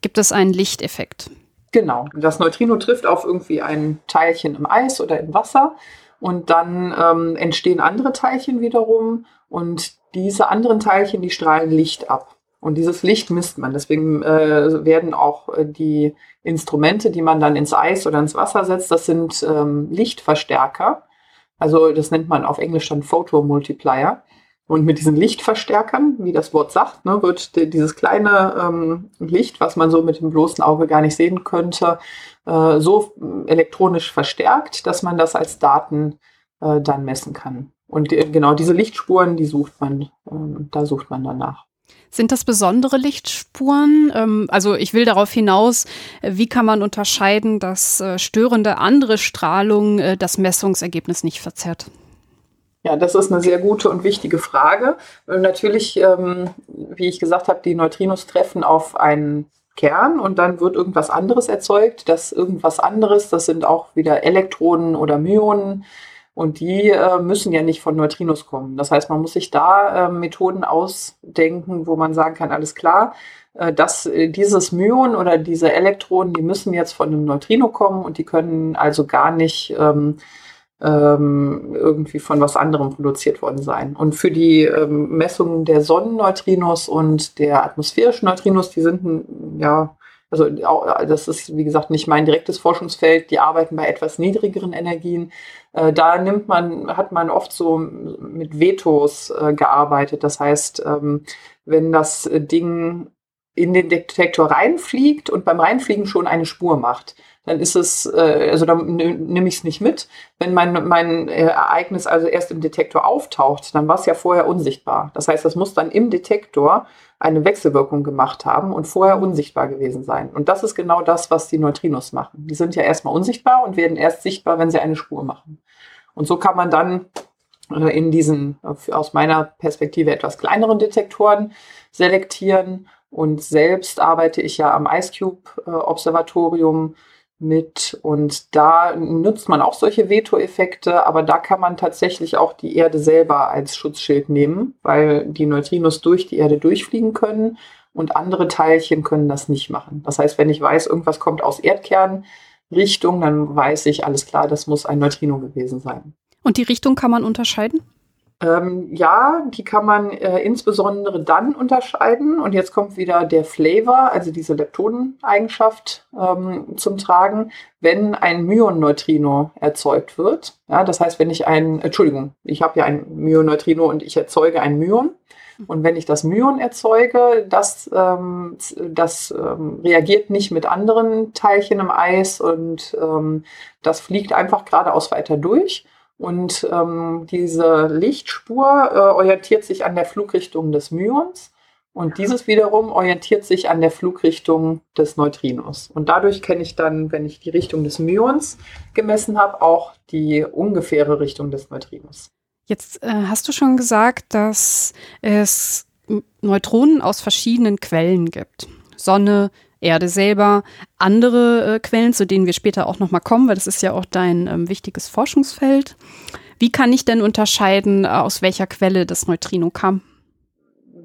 gibt es einen Lichteffekt. Genau. Das Neutrino trifft auf irgendwie ein Teilchen im Eis oder im Wasser und dann ähm, entstehen andere Teilchen wiederum und diese anderen Teilchen, die strahlen Licht ab. Und dieses Licht misst man. Deswegen äh, werden auch äh, die Instrumente, die man dann ins Eis oder ins Wasser setzt, das sind ähm, Lichtverstärker. Also das nennt man auf Englisch dann Photomultiplier. Und mit diesen Lichtverstärkern, wie das Wort sagt, ne, wird dieses kleine ähm, Licht, was man so mit dem bloßen Auge gar nicht sehen könnte, äh, so elektronisch verstärkt, dass man das als Daten äh, dann messen kann. Und äh, genau diese Lichtspuren, die sucht man, ähm, da sucht man danach. Sind das besondere Lichtspuren? Ähm, also ich will darauf hinaus, äh, wie kann man unterscheiden, dass äh, störende andere Strahlung äh, das Messungsergebnis nicht verzerrt? Ja, das ist eine sehr gute und wichtige Frage. Natürlich, ähm, wie ich gesagt habe, die Neutrinos treffen auf einen Kern und dann wird irgendwas anderes erzeugt. Das irgendwas anderes, das sind auch wieder Elektronen oder Myonen. Und die äh, müssen ja nicht von Neutrinos kommen. Das heißt, man muss sich da äh, Methoden ausdenken, wo man sagen kann, alles klar, äh, dass äh, dieses Myon oder diese Elektronen, die müssen jetzt von einem Neutrino kommen und die können also gar nicht ähm, ähm, irgendwie von was anderem produziert worden sein. Und für die ähm, Messungen der Sonnenneutrinos und der atmosphärischen Neutrinos, die sind ja also das ist, wie gesagt, nicht mein direktes Forschungsfeld. Die arbeiten bei etwas niedrigeren Energien. Äh, da nimmt man, hat man oft so mit Vetos äh, gearbeitet. Das heißt, ähm, wenn das Ding in den Detektor reinfliegt und beim Reinfliegen schon eine Spur macht, dann ist es, äh, also dann nehme ich es nicht mit. Wenn mein, mein äh, Ereignis also erst im Detektor auftaucht, dann war es ja vorher unsichtbar. Das heißt, das muss dann im Detektor eine Wechselwirkung gemacht haben und vorher unsichtbar gewesen sein. Und das ist genau das, was die Neutrinos machen. Die sind ja erstmal unsichtbar und werden erst sichtbar, wenn sie eine Spur machen. Und so kann man dann äh, in diesen aus meiner Perspektive etwas kleineren Detektoren selektieren. Und selbst arbeite ich ja am IceCube-Observatorium mit. Und da nutzt man auch solche Veto-Effekte, aber da kann man tatsächlich auch die Erde selber als Schutzschild nehmen, weil die Neutrinos durch die Erde durchfliegen können und andere Teilchen können das nicht machen. Das heißt, wenn ich weiß, irgendwas kommt aus Erdkernrichtung, dann weiß ich, alles klar, das muss ein Neutrino gewesen sein. Und die Richtung kann man unterscheiden? Ähm, ja, die kann man äh, insbesondere dann unterscheiden. Und jetzt kommt wieder der Flavor, also diese Leptoneneigenschaft ähm, zum Tragen, wenn ein Myon-Neutrino erzeugt wird. Ja, das heißt, wenn ich ein, Entschuldigung, ich habe ja ein Myon-Neutrino und ich erzeuge ein Myon. Und wenn ich das Myon erzeuge, das, ähm, das ähm, reagiert nicht mit anderen Teilchen im Eis und ähm, das fliegt einfach geradeaus weiter durch und ähm, diese Lichtspur äh, orientiert sich an der Flugrichtung des Myons und dieses wiederum orientiert sich an der Flugrichtung des Neutrinos. Und dadurch kenne ich dann, wenn ich die Richtung des Myons gemessen habe, auch die ungefähre Richtung des Neutrinos. Jetzt äh, hast du schon gesagt, dass es Neutronen aus verschiedenen Quellen gibt. Sonne, Erde selber, andere äh, Quellen, zu denen wir später auch nochmal kommen, weil das ist ja auch dein ähm, wichtiges Forschungsfeld. Wie kann ich denn unterscheiden, äh, aus welcher Quelle das Neutrino kam?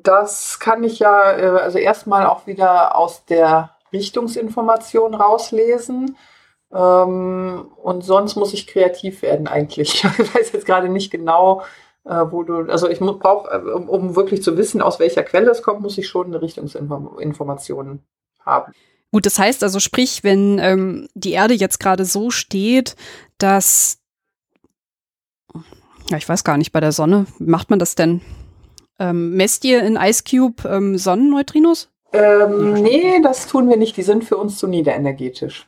Das kann ich ja äh, also erstmal auch wieder aus der Richtungsinformation rauslesen. Ähm, und sonst muss ich kreativ werden eigentlich. Ich weiß jetzt gerade nicht genau, äh, wo du, also ich brauche, um, um, wirklich zu wissen, aus welcher Quelle es kommt, muss ich schon eine Richtungsinformation haben. Gut, das heißt also, sprich, wenn ähm, die Erde jetzt gerade so steht, dass, ja, ich weiß gar nicht, bei der Sonne, macht man das denn? Ähm, messt ihr in Ice Cube ähm, Sonnenneutrinos? Ähm, nee, das tun wir nicht. Die sind für uns zu niederenergetisch.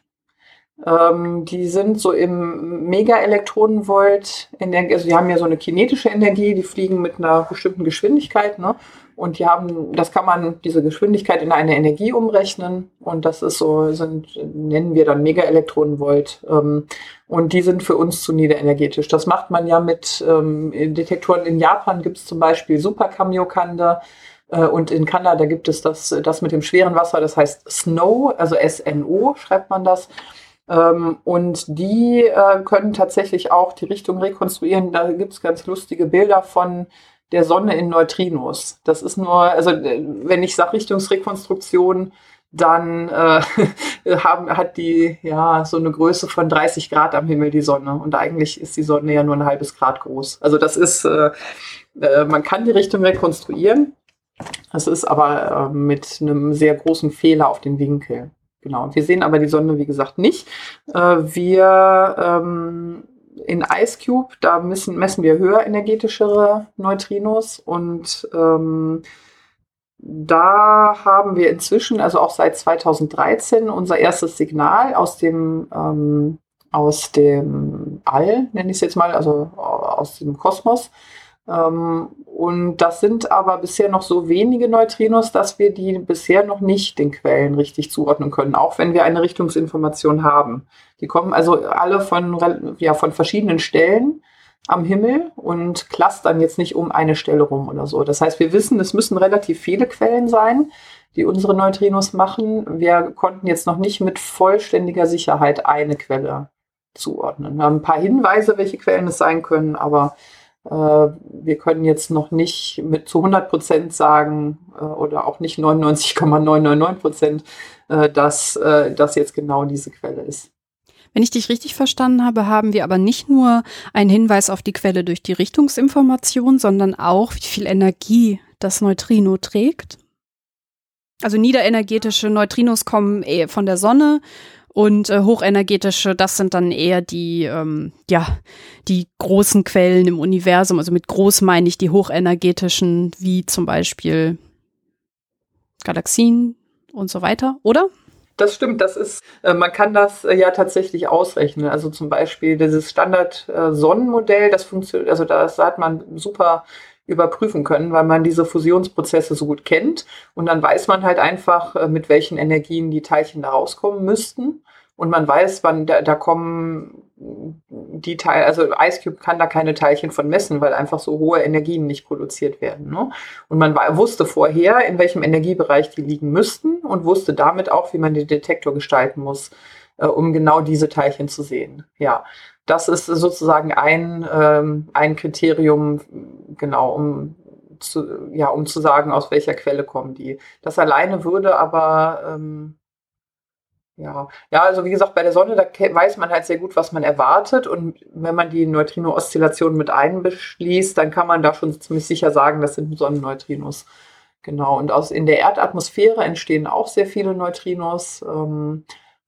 Ähm, die sind so im Megaelektronenvolt, also die haben ja so eine kinetische Energie, die fliegen mit einer bestimmten Geschwindigkeit, ne? Und die haben, das kann man, diese Geschwindigkeit in eine Energie umrechnen. Und das ist so, sind, nennen wir dann Megaelektronenvolt. Ähm, und die sind für uns zu niederenergetisch. Das macht man ja mit ähm, Detektoren. In Japan gibt es zum Beispiel Superkamiokande. Äh, und in Kanada gibt es das, das mit dem schweren Wasser, das heißt Snow, also S-N-O schreibt man das. Ähm, und die äh, können tatsächlich auch die Richtung rekonstruieren. Da gibt es ganz lustige Bilder von der Sonne in Neutrinos. Das ist nur, also äh, wenn ich sage Richtungsrekonstruktion, dann äh, haben, hat die ja so eine Größe von 30 Grad am Himmel die Sonne. Und eigentlich ist die Sonne ja nur ein halbes Grad groß. Also das ist, äh, äh, man kann die Richtung rekonstruieren. Das ist aber äh, mit einem sehr großen Fehler auf den Winkel. Genau. Wir sehen aber die Sonne, wie gesagt, nicht. Äh, wir ähm, in Ice Cube, da messen, messen wir höher energetischere Neutrinos und ähm, da haben wir inzwischen, also auch seit 2013, unser erstes Signal aus dem, ähm, aus dem All, nenne ich es jetzt mal, also aus dem Kosmos, und das sind aber bisher noch so wenige Neutrinos, dass wir die bisher noch nicht den Quellen richtig zuordnen können, auch wenn wir eine Richtungsinformation haben. Die kommen also alle von, ja, von verschiedenen Stellen am Himmel und clustern jetzt nicht um eine Stelle rum oder so. Das heißt, wir wissen, es müssen relativ viele Quellen sein, die unsere Neutrinos machen. Wir konnten jetzt noch nicht mit vollständiger Sicherheit eine Quelle zuordnen. Wir haben ein paar Hinweise, welche Quellen es sein können, aber wir können jetzt noch nicht mit zu 100 Prozent sagen äh, oder auch nicht 99,999 Prozent, äh, dass das jetzt genau diese Quelle ist. Wenn ich dich richtig verstanden habe, haben wir aber nicht nur einen Hinweis auf die Quelle durch die Richtungsinformation, sondern auch, wie viel Energie das Neutrino trägt. Also niederenergetische Neutrinos kommen von der Sonne und äh, hochenergetische, das sind dann eher die, ähm, ja, die großen Quellen im Universum. Also mit groß meine ich die hochenergetischen, wie zum Beispiel Galaxien und so weiter, oder? Das stimmt, das ist, äh, man kann das äh, ja tatsächlich ausrechnen. Also zum Beispiel dieses Standard-Sonnenmodell, das funktioniert, also das hat man super überprüfen können, weil man diese Fusionsprozesse so gut kennt. Und dann weiß man halt einfach, äh, mit welchen Energien die Teilchen da rauskommen müssten. Und man weiß, wann da, da kommen die Teile, also Ice Cube kann da keine Teilchen von messen, weil einfach so hohe Energien nicht produziert werden. Ne? Und man war, wusste vorher, in welchem Energiebereich die liegen müssten und wusste damit auch, wie man den Detektor gestalten muss, äh, um genau diese Teilchen zu sehen. Ja, das ist sozusagen ein, ähm, ein Kriterium, genau, um zu, ja, um zu sagen, aus welcher Quelle kommen die. Das alleine würde aber, ähm, ja, ja, also wie gesagt, bei der Sonne, da weiß man halt sehr gut, was man erwartet. Und wenn man die Neutrino-Oszillation mit einbeschließt, dann kann man da schon ziemlich sicher sagen, das sind Sonnenneutrinos. Genau. Und aus, in der Erdatmosphäre entstehen auch sehr viele Neutrinos. Ähm,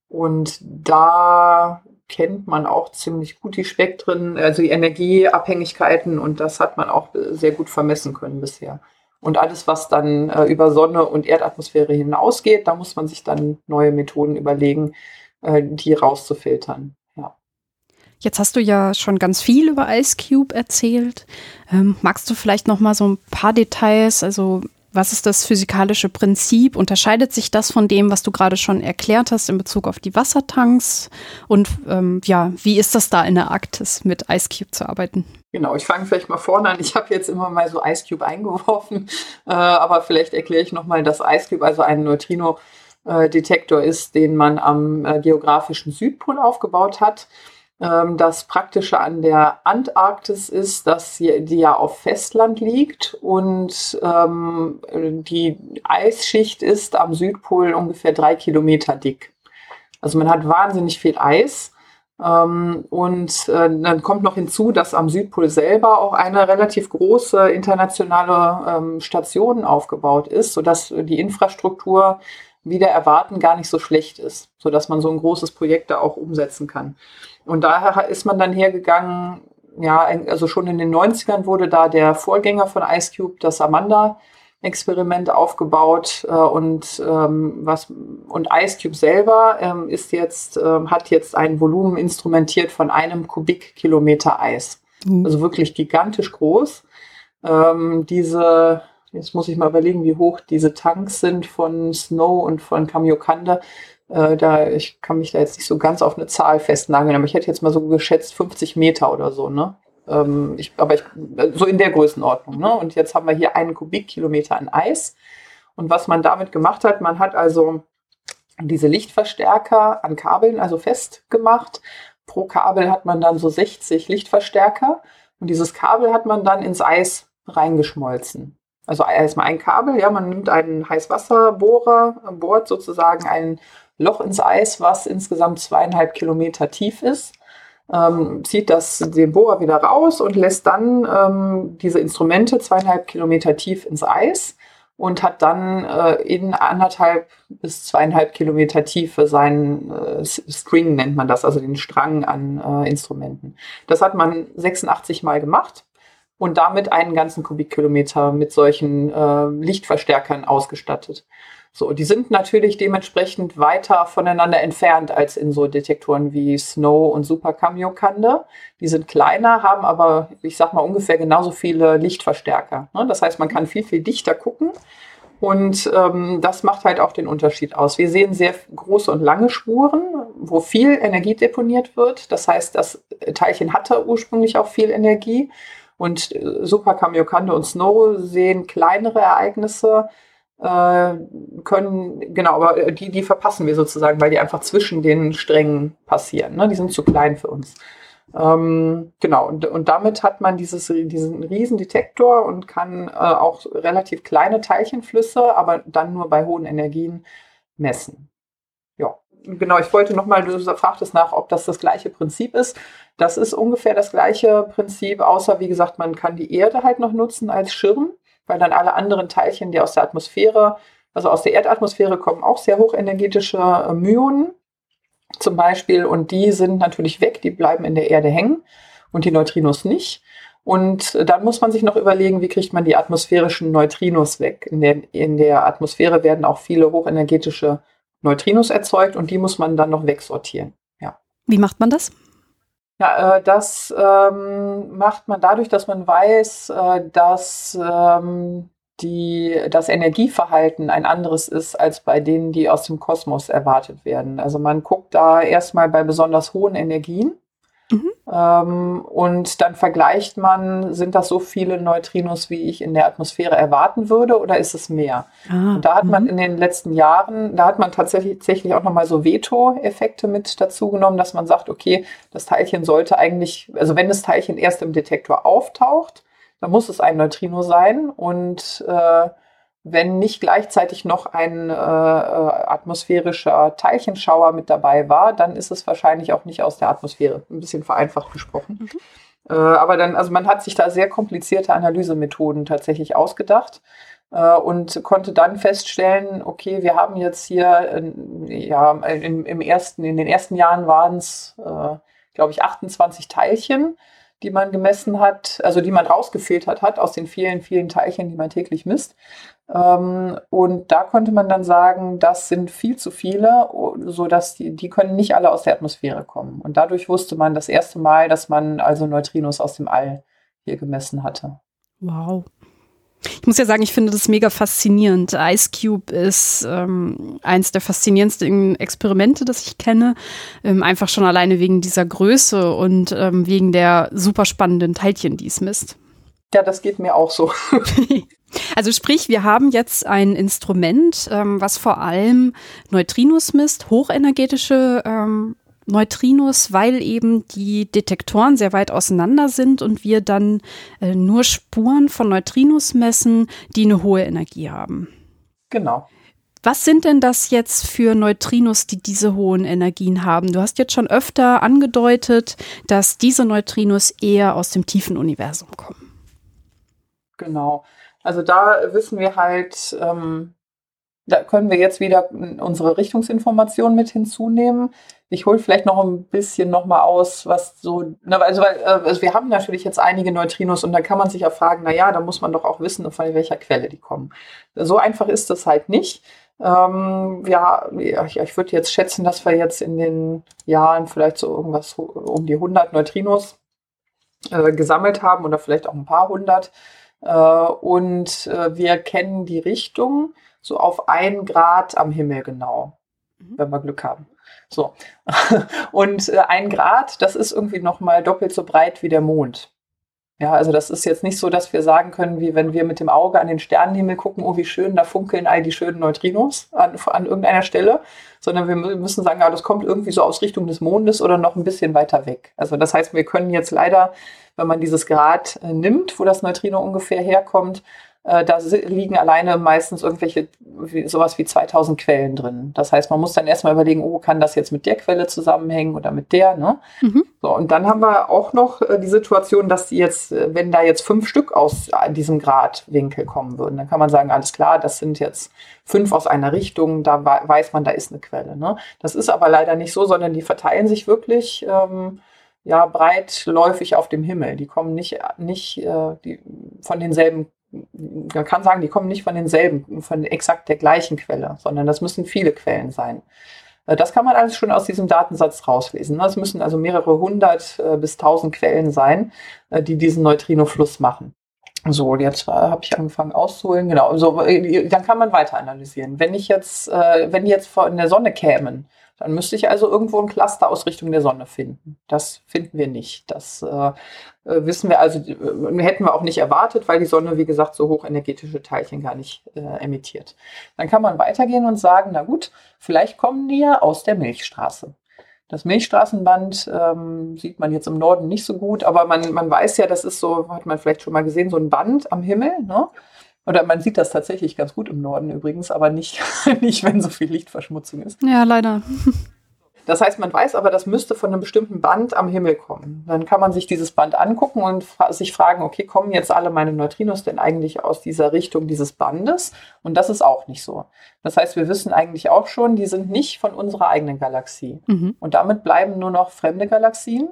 und da kennt man auch ziemlich gut die Spektren, also die Energieabhängigkeiten und das hat man auch sehr gut vermessen können bisher. Und alles, was dann äh, über Sonne und Erdatmosphäre hinausgeht, da muss man sich dann neue Methoden überlegen, äh, die rauszufiltern. Ja. Jetzt hast du ja schon ganz viel über Ice Cube erzählt. Ähm, magst du vielleicht noch mal so ein paar Details, also was ist das physikalische Prinzip? Unterscheidet sich das von dem, was du gerade schon erklärt hast in Bezug auf die Wassertanks? Und ähm, ja, wie ist das da in der Arktis mit Ice Cube zu arbeiten? Genau, ich fange vielleicht mal vorne an. Ich habe jetzt immer mal so Ice Cube eingeworfen, äh, aber vielleicht erkläre ich nochmal, dass Ice Cube also ein Neutrino-Detektor ist, den man am äh, geografischen Südpol aufgebaut hat. Ähm, das Praktische an der Antarktis ist, dass sie, die ja auf Festland liegt und ähm, die Eisschicht ist am Südpol ungefähr drei Kilometer dick. Also man hat wahnsinnig viel Eis. Ähm, und äh, dann kommt noch hinzu, dass am Südpol selber auch eine relativ große internationale ähm, Station aufgebaut ist, sodass die Infrastruktur wieder erwarten gar nicht so schlecht ist, sodass man so ein großes Projekt da auch umsetzen kann. Und daher ist man dann hergegangen, ja, also schon in den 90ern wurde da der Vorgänger von Ice Cube, das Amanda-Experiment aufgebaut äh, und ähm, was und Ice Cube selber ähm, ist jetzt ähm, hat jetzt ein Volumen instrumentiert von einem Kubikkilometer Eis, mhm. also wirklich gigantisch groß. Ähm, diese Jetzt muss ich mal überlegen, wie hoch diese Tanks sind von Snow und von Kamiokande. Äh, da, ich kann mich da jetzt nicht so ganz auf eine Zahl festnageln, aber ich hätte jetzt mal so geschätzt 50 Meter oder so, ne? Ähm, ich, aber ich, so in der Größenordnung, ne? Und jetzt haben wir hier einen Kubikkilometer an Eis. Und was man damit gemacht hat, man hat also diese Lichtverstärker an Kabeln also festgemacht. Pro Kabel hat man dann so 60 Lichtverstärker und dieses Kabel hat man dann ins Eis reingeschmolzen. Also erstmal ein Kabel, ja, man nimmt einen Heißwasserbohrer, bohrt sozusagen ein Loch ins Eis, was insgesamt zweieinhalb Kilometer tief ist, ähm, zieht das den Bohrer wieder raus und lässt dann ähm, diese Instrumente zweieinhalb Kilometer tief ins Eis und hat dann äh, in anderthalb bis zweieinhalb Kilometer Tiefe seinen äh, String, nennt man das, also den Strang an äh, Instrumenten. Das hat man 86 Mal gemacht und damit einen ganzen Kubikkilometer mit solchen äh, Lichtverstärkern ausgestattet. So, die sind natürlich dementsprechend weiter voneinander entfernt als in so Detektoren wie Snow und Super Kamiokande. Die sind kleiner, haben aber, ich sag mal, ungefähr genauso viele Lichtverstärker. Ne? Das heißt, man kann viel, viel dichter gucken. Und ähm, das macht halt auch den Unterschied aus. Wir sehen sehr große und lange Spuren, wo viel Energie deponiert wird. Das heißt, das Teilchen hatte ursprünglich auch viel Energie. Und äh, Super Kamiokande und Snow sehen kleinere Ereignisse, können, genau, aber äh, die, die verpassen wir sozusagen, weil die einfach zwischen den Strängen passieren. Ne? Die sind zu klein für uns. Ähm, genau, und, und damit hat man dieses, diesen riesen Detektor und kann äh, auch relativ kleine Teilchenflüsse, aber dann nur bei hohen Energien messen. Ja, genau, ich wollte nochmal, du fragtest nach, ob das das gleiche Prinzip ist. Das ist ungefähr das gleiche Prinzip, außer wie gesagt, man kann die Erde halt noch nutzen als Schirm weil dann alle anderen Teilchen, die aus der Atmosphäre, also aus der Erdatmosphäre kommen, auch sehr hochenergetische äh, Myonen zum Beispiel und die sind natürlich weg, die bleiben in der Erde hängen und die Neutrinos nicht. Und dann muss man sich noch überlegen, wie kriegt man die atmosphärischen Neutrinos weg. In der, in der Atmosphäre werden auch viele hochenergetische Neutrinos erzeugt und die muss man dann noch wegsortieren. Ja. Wie macht man das? Ja, äh, das ähm, macht man dadurch, dass man weiß, äh, dass ähm, die, das Energieverhalten ein anderes ist als bei denen, die aus dem Kosmos erwartet werden. Also man guckt da erstmal bei besonders hohen Energien Mhm. Ähm, und dann vergleicht man, sind das so viele Neutrinos, wie ich in der Atmosphäre erwarten würde, oder ist es mehr? Ah, und da hat man mhm. in den letzten Jahren, da hat man tatsächlich, tatsächlich auch nochmal so Veto-Effekte mit dazu genommen, dass man sagt, okay, das Teilchen sollte eigentlich, also wenn das Teilchen erst im Detektor auftaucht, dann muss es ein Neutrino sein und äh, wenn nicht gleichzeitig noch ein äh, äh, atmosphärischer Teilchenschauer mit dabei war, dann ist es wahrscheinlich auch nicht aus der Atmosphäre. Ein bisschen vereinfacht gesprochen. Mhm. Äh, aber dann, also man hat sich da sehr komplizierte Analysemethoden tatsächlich ausgedacht äh, und konnte dann feststellen, okay, wir haben jetzt hier, ja, in, im ersten, in den ersten Jahren waren es, äh, glaube ich, 28 Teilchen die man gemessen hat, also die man rausgefiltert hat aus den vielen, vielen Teilchen, die man täglich misst. Ähm, und da konnte man dann sagen, das sind viel zu viele, so dass die, die können nicht alle aus der Atmosphäre kommen. Und dadurch wusste man das erste Mal, dass man also Neutrinos aus dem All hier gemessen hatte. Wow. Ich muss ja sagen, ich finde das mega faszinierend. Ice Cube ist ähm, eins der faszinierendsten Experimente, das ich kenne. Ähm, einfach schon alleine wegen dieser Größe und ähm, wegen der super spannenden Teilchen, die es misst. Ja, das geht mir auch so. Also sprich, wir haben jetzt ein Instrument, ähm, was vor allem Neutrinos misst, hochenergetische ähm, Neutrinos, weil eben die Detektoren sehr weit auseinander sind und wir dann äh, nur Spuren von Neutrinos messen, die eine hohe Energie haben. Genau. Was sind denn das jetzt für Neutrinos, die diese hohen Energien haben? Du hast jetzt schon öfter angedeutet, dass diese Neutrinos eher aus dem tiefen Universum kommen. Genau. Also da wissen wir halt, ähm, da können wir jetzt wieder unsere Richtungsinformation mit hinzunehmen. Ich hole vielleicht noch ein bisschen noch mal aus, was so, ne, also, weil, äh, also wir haben natürlich jetzt einige Neutrinos und da kann man sich ja fragen, na ja, da muss man doch auch wissen, von welcher Quelle die kommen. So einfach ist das halt nicht. Ähm, ja, ich, ich würde jetzt schätzen, dass wir jetzt in den Jahren vielleicht so irgendwas um die 100 Neutrinos äh, gesammelt haben oder vielleicht auch ein paar hundert. Äh, und äh, wir kennen die Richtung so auf ein Grad am Himmel genau, mhm. wenn wir Glück haben. So. und äh, ein Grad, das ist irgendwie noch mal doppelt so breit wie der Mond. Ja, also das ist jetzt nicht so, dass wir sagen können, wie wenn wir mit dem Auge an den Sternenhimmel gucken, oh, wie schön, da funkeln all die schönen Neutrinos an, an irgendeiner Stelle, sondern wir müssen sagen, ja, das kommt irgendwie so aus Richtung des Mondes oder noch ein bisschen weiter weg. Also das heißt, wir können jetzt leider, wenn man dieses Grad äh, nimmt, wo das Neutrino ungefähr herkommt, da liegen alleine meistens irgendwelche, wie, sowas wie 2000 Quellen drin. Das heißt, man muss dann erstmal überlegen, oh, kann das jetzt mit der Quelle zusammenhängen oder mit der, ne? Mhm. So, und dann haben wir auch noch äh, die Situation, dass die jetzt, äh, wenn da jetzt fünf Stück aus diesem Gradwinkel kommen würden, dann kann man sagen, alles klar, das sind jetzt fünf aus einer Richtung, da weiß man, da ist eine Quelle. Ne? Das ist aber leider nicht so, sondern die verteilen sich wirklich ähm, ja, breitläufig auf dem Himmel. Die kommen nicht, nicht äh, die, von denselben man kann sagen, die kommen nicht von denselben, von exakt der gleichen Quelle, sondern das müssen viele Quellen sein. Äh, das kann man alles schon aus diesem Datensatz rauslesen. Es müssen also mehrere hundert äh, bis tausend Quellen sein, äh, die diesen Neutrinofluss machen. So, jetzt habe ich angefangen auszuholen. Genau, so, dann kann man weiter analysieren. Wenn ich jetzt, wenn die jetzt von der Sonne kämen, dann müsste ich also irgendwo ein Cluster aus Richtung der Sonne finden. Das finden wir nicht. Das äh, äh wissen wir also, äh, hätten wir auch nicht erwartet, weil die Sonne, wie gesagt, so hochenergetische Teilchen gar nicht äh, emittiert. Dann kann man weitergehen und sagen, na gut, vielleicht kommen die ja aus der Milchstraße. Das Milchstraßenband ähm, sieht man jetzt im Norden nicht so gut, aber man, man weiß ja, das ist so, hat man vielleicht schon mal gesehen, so ein Band am Himmel. Ne? Oder man sieht das tatsächlich ganz gut im Norden übrigens, aber nicht, nicht wenn so viel Lichtverschmutzung ist. Ja, leider. Das heißt, man weiß aber, das müsste von einem bestimmten Band am Himmel kommen. Dann kann man sich dieses Band angucken und fra sich fragen, okay, kommen jetzt alle meine Neutrinos denn eigentlich aus dieser Richtung dieses Bandes? Und das ist auch nicht so. Das heißt, wir wissen eigentlich auch schon, die sind nicht von unserer eigenen Galaxie. Mhm. Und damit bleiben nur noch fremde Galaxien.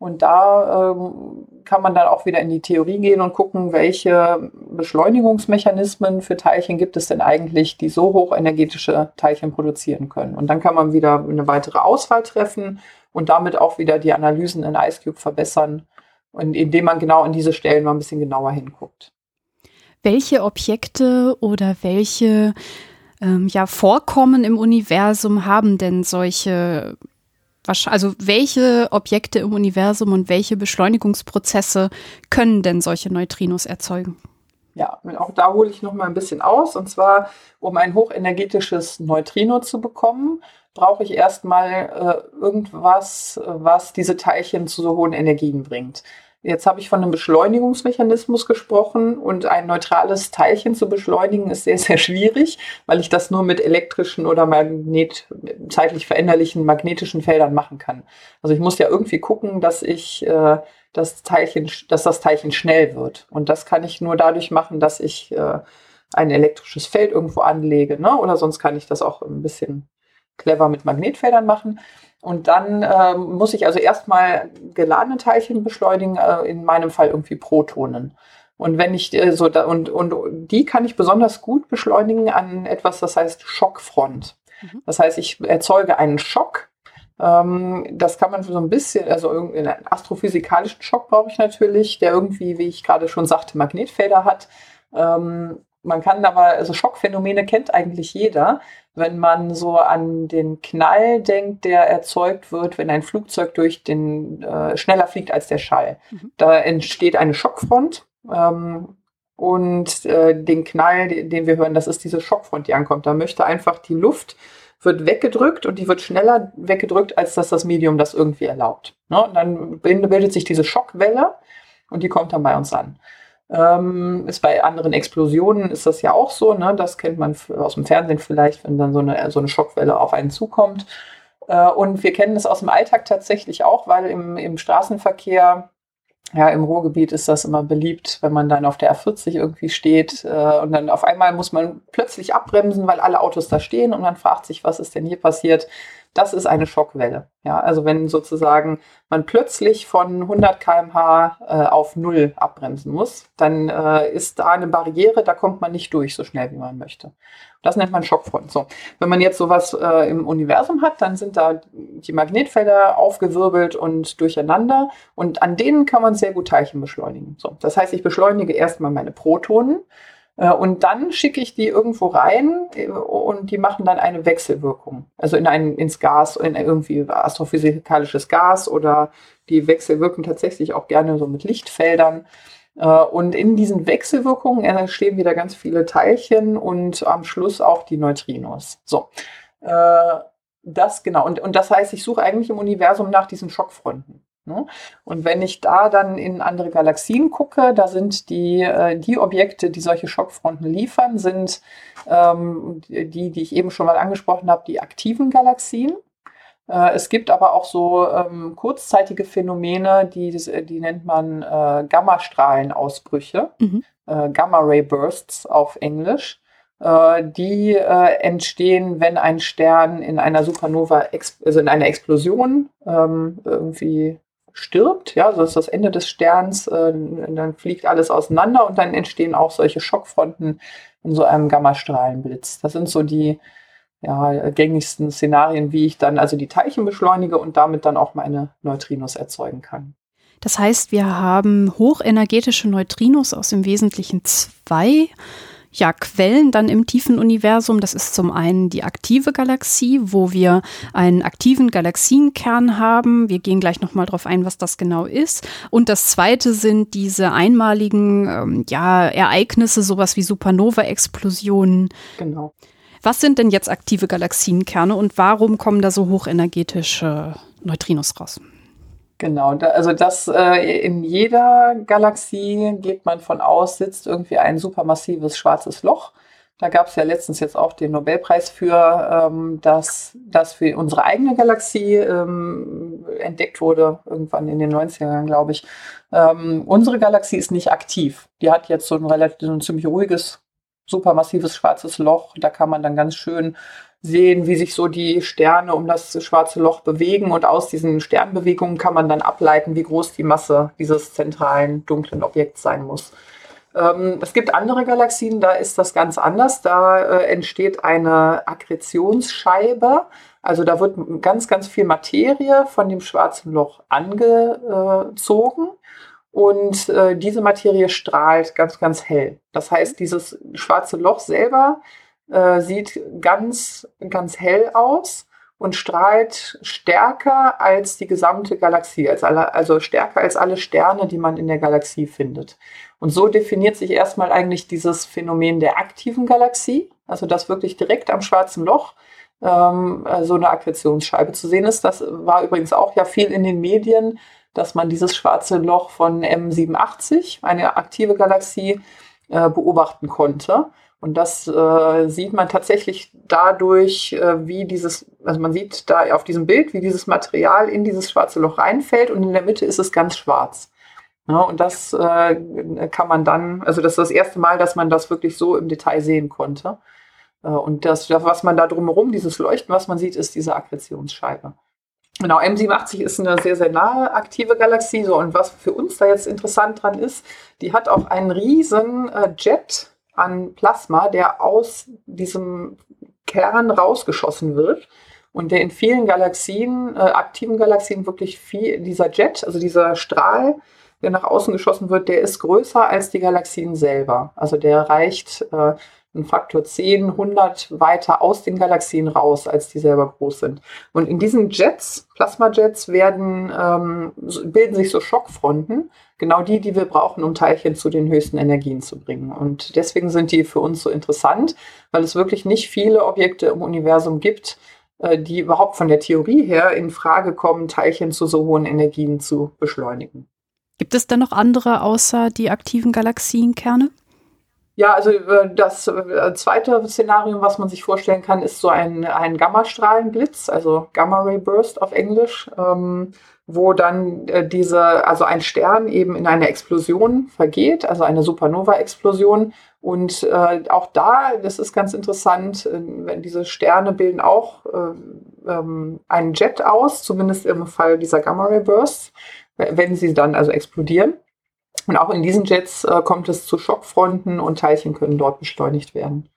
Und da ähm, kann man dann auch wieder in die Theorie gehen und gucken, welche Beschleunigungsmechanismen für Teilchen gibt es denn eigentlich, die so hochenergetische Teilchen produzieren können. Und dann kann man wieder eine weitere Auswahl treffen und damit auch wieder die Analysen in IceCube verbessern, indem man genau in diese Stellen mal ein bisschen genauer hinguckt. Welche Objekte oder welche ähm, ja, Vorkommen im Universum haben denn solche also welche Objekte im Universum und welche Beschleunigungsprozesse können denn solche Neutrinos erzeugen? Ja, auch da hole ich noch mal ein bisschen aus. Und zwar, um ein hochenergetisches Neutrino zu bekommen, brauche ich erstmal äh, irgendwas, was diese Teilchen zu so hohen Energien bringt. Jetzt habe ich von einem Beschleunigungsmechanismus gesprochen und ein neutrales Teilchen zu beschleunigen ist sehr, sehr schwierig, weil ich das nur mit elektrischen oder Magnet, zeitlich veränderlichen magnetischen Feldern machen kann. Also ich muss ja irgendwie gucken, dass ich äh, das Teilchen, dass das Teilchen schnell wird. Und das kann ich nur dadurch machen, dass ich äh, ein elektrisches Feld irgendwo anlege, ne? Oder sonst kann ich das auch ein bisschen clever mit Magnetfeldern machen. Und dann ähm, muss ich also erstmal geladene Teilchen beschleunigen, äh, in meinem Fall irgendwie Protonen. Und wenn ich äh, so da, und, und die kann ich besonders gut beschleunigen an etwas, das heißt Schockfront. Mhm. Das heißt, ich erzeuge einen Schock. Ähm, das kann man so ein bisschen, also einen astrophysikalischen Schock brauche ich natürlich, der irgendwie, wie ich gerade schon sagte, Magnetfelder hat. Ähm, man kann aber, also Schockphänomene kennt eigentlich jeder wenn man so an den Knall denkt, der erzeugt wird, wenn ein Flugzeug durch den äh, schneller fliegt als der Schall. Mhm. Da entsteht eine Schockfront. Ähm, und äh, den Knall, den wir hören, das ist diese Schockfront, die ankommt. Da möchte einfach die Luft wird weggedrückt und die wird schneller weggedrückt, als dass das Medium das irgendwie erlaubt. Ne? Und dann bildet sich diese Schockwelle und die kommt dann bei uns an. Ähm, ist bei anderen Explosionen ist das ja auch so, ne? Das kennt man aus dem Fernsehen vielleicht, wenn dann so eine, so eine Schockwelle auf einen zukommt. Äh, und wir kennen das aus dem Alltag tatsächlich auch, weil im, im Straßenverkehr ja, im Ruhrgebiet ist das immer beliebt, wenn man dann auf der R40 irgendwie steht äh, und dann auf einmal muss man plötzlich abbremsen, weil alle Autos da stehen und man fragt sich, was ist denn hier passiert? Das ist eine Schockwelle. Ja, also wenn sozusagen man plötzlich von 100 km/h äh, auf Null abbremsen muss, dann äh, ist da eine Barriere, da kommt man nicht durch so schnell, wie man möchte. Das nennt man Schockfront. So, wenn man jetzt sowas äh, im Universum hat, dann sind da die Magnetfelder aufgewirbelt und durcheinander und an denen kann man sehr gut Teilchen beschleunigen. So, das heißt, ich beschleunige erstmal meine Protonen und dann schicke ich die irgendwo rein äh, und die machen dann eine Wechselwirkung. Also in ein, ins Gas, in irgendwie astrophysikalisches Gas oder die wechselwirken tatsächlich auch gerne so mit Lichtfeldern. Äh, und in diesen Wechselwirkungen entstehen wieder ganz viele Teilchen und am Schluss auch die Neutrinos. So. Das genau. Und, und das heißt, ich suche eigentlich im Universum nach diesen Schockfronten. Ne? Und wenn ich da dann in andere Galaxien gucke, da sind die, äh, die Objekte, die solche Schockfronten liefern, sind ähm, die, die ich eben schon mal angesprochen habe, die aktiven Galaxien. Äh, es gibt aber auch so ähm, kurzzeitige Phänomene, die, die nennt man äh, Gammastrahlenausbrüche, mhm. äh, Gamma-Ray-Bursts auf Englisch. Äh, die äh, entstehen, wenn ein Stern in einer Supernova, also in einer Explosion ähm, irgendwie stirbt, ja, so ist das Ende des Sterns, äh, dann fliegt alles auseinander und dann entstehen auch solche Schockfronten in so einem Gammastrahlenblitz. Das sind so die ja, gängigsten Szenarien, wie ich dann also die Teilchen beschleunige und damit dann auch meine Neutrinos erzeugen kann. Das heißt, wir haben hochenergetische Neutrinos aus im Wesentlichen zwei ja, Quellen dann im tiefen Universum. Das ist zum einen die aktive Galaxie, wo wir einen aktiven Galaxienkern haben. Wir gehen gleich nochmal drauf ein, was das genau ist. Und das zweite sind diese einmaligen ähm, ja, Ereignisse, sowas wie Supernova-Explosionen. Genau. Was sind denn jetzt aktive Galaxienkerne und warum kommen da so hochenergetische Neutrinos raus? Genau, da, also das äh, in jeder Galaxie geht man von aus, sitzt irgendwie ein supermassives schwarzes Loch. Da gab es ja letztens jetzt auch den Nobelpreis für, ähm, dass das für unsere eigene Galaxie ähm, entdeckt wurde, irgendwann in den 90ern, glaube ich. Ähm, unsere Galaxie ist nicht aktiv. Die hat jetzt so ein relativ so ein ziemlich ruhiges, supermassives schwarzes Loch. Da kann man dann ganz schön sehen, wie sich so die Sterne um das schwarze Loch bewegen und aus diesen Sternbewegungen kann man dann ableiten, wie groß die Masse dieses zentralen dunklen Objekts sein muss. Ähm, es gibt andere Galaxien, da ist das ganz anders. Da äh, entsteht eine Akkretionsscheibe. Also da wird ganz, ganz viel Materie von dem schwarzen Loch angezogen. Und äh, diese Materie strahlt ganz, ganz hell. Das heißt, dieses schwarze Loch selber äh, sieht ganz, ganz hell aus und strahlt stärker als die gesamte Galaxie, als alle, also stärker als alle Sterne, die man in der Galaxie findet. Und so definiert sich erstmal eigentlich dieses Phänomen der aktiven Galaxie, also dass wirklich direkt am schwarzen Loch ähm, so eine Akkretionsscheibe zu sehen ist. Das war übrigens auch ja viel in den Medien, dass man dieses schwarze Loch von M87, eine aktive Galaxie, äh, beobachten konnte. Und das äh, sieht man tatsächlich dadurch, äh, wie dieses, also man sieht da auf diesem Bild, wie dieses Material in dieses schwarze Loch reinfällt und in der Mitte ist es ganz schwarz. Ja, und das äh, kann man dann, also das ist das erste Mal, dass man das wirklich so im Detail sehen konnte. Äh, und das, was man da drumherum, dieses Leuchten, was man sieht, ist diese Akkretionsscheibe. Genau, M87 ist eine sehr, sehr nahe aktive Galaxie. So, und was für uns da jetzt interessant dran ist, die hat auch einen riesen äh, Jet, an Plasma, der aus diesem Kern rausgeschossen wird und der in vielen Galaxien, äh, aktiven Galaxien wirklich viel, dieser Jet, also dieser Strahl, der nach außen geschossen wird, der ist größer als die Galaxien selber. Also der reicht äh, ein Faktor 10, 100 weiter aus den Galaxien raus, als die selber groß sind. Und in diesen Jets, Plasmajets, werden, ähm, bilden sich so Schockfronten, genau die, die wir brauchen, um Teilchen zu den höchsten Energien zu bringen. Und deswegen sind die für uns so interessant, weil es wirklich nicht viele Objekte im Universum gibt, äh, die überhaupt von der Theorie her in Frage kommen, Teilchen zu so hohen Energien zu beschleunigen. Gibt es denn noch andere außer die aktiven Galaxienkerne? Ja, also äh, das äh, zweite Szenario, was man sich vorstellen kann, ist so ein, ein Gammastrahlenblitz, also Gamma Ray Burst auf Englisch, ähm, wo dann äh, diese, also ein Stern eben in eine Explosion vergeht, also eine Supernova-Explosion. Und äh, auch da, das ist ganz interessant, äh, diese Sterne bilden auch äh, ähm, einen Jet aus, zumindest im Fall dieser Gamma Ray Bursts, wenn sie dann also explodieren. Und auch in diesen Jets äh, kommt es zu Schockfronten und Teilchen können dort beschleunigt werden.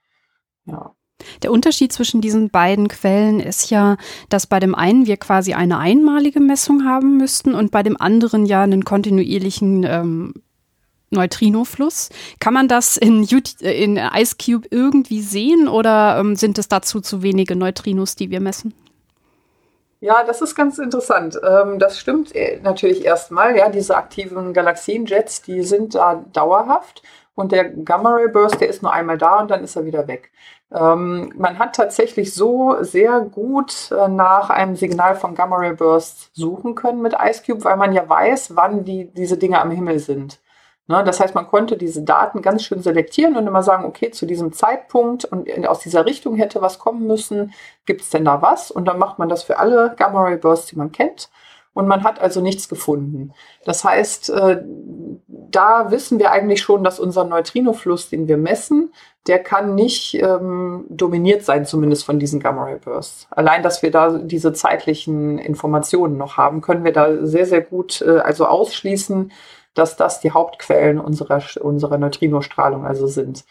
Ja. Der Unterschied zwischen diesen beiden Quellen ist ja, dass bei dem einen wir quasi eine einmalige Messung haben müssten und bei dem anderen ja einen kontinuierlichen ähm, Neutrinofluss. Kann man das in, in Ice Cube irgendwie sehen oder ähm, sind es dazu zu wenige Neutrinos, die wir messen? Ja, das ist ganz interessant. Ähm, das stimmt äh, natürlich erstmal. Ja, diese aktiven Galaxienjets, die sind da dauerhaft. Und der Gamma Ray Burst, der ist nur einmal da und dann ist er wieder weg. Ähm, man hat tatsächlich so sehr gut äh, nach einem Signal von Gamma Ray Burst suchen können mit Ice Cube, weil man ja weiß, wann die, diese Dinge am Himmel sind. Ne, das heißt, man konnte diese Daten ganz schön selektieren und immer sagen, okay, zu diesem Zeitpunkt und aus dieser Richtung hätte was kommen müssen, gibt es denn da was? Und dann macht man das für alle Gamma-Ray Bursts, die man kennt. Und man hat also nichts gefunden. Das heißt, äh, da wissen wir eigentlich schon, dass unser Neutrinofluss, den wir messen, der kann nicht ähm, dominiert sein, zumindest von diesen Gamma-Ray-Bursts. Allein, dass wir da diese zeitlichen Informationen noch haben, können wir da sehr, sehr gut äh, also ausschließen, dass das die Hauptquellen unserer, unserer Neutrinostrahlung also sind.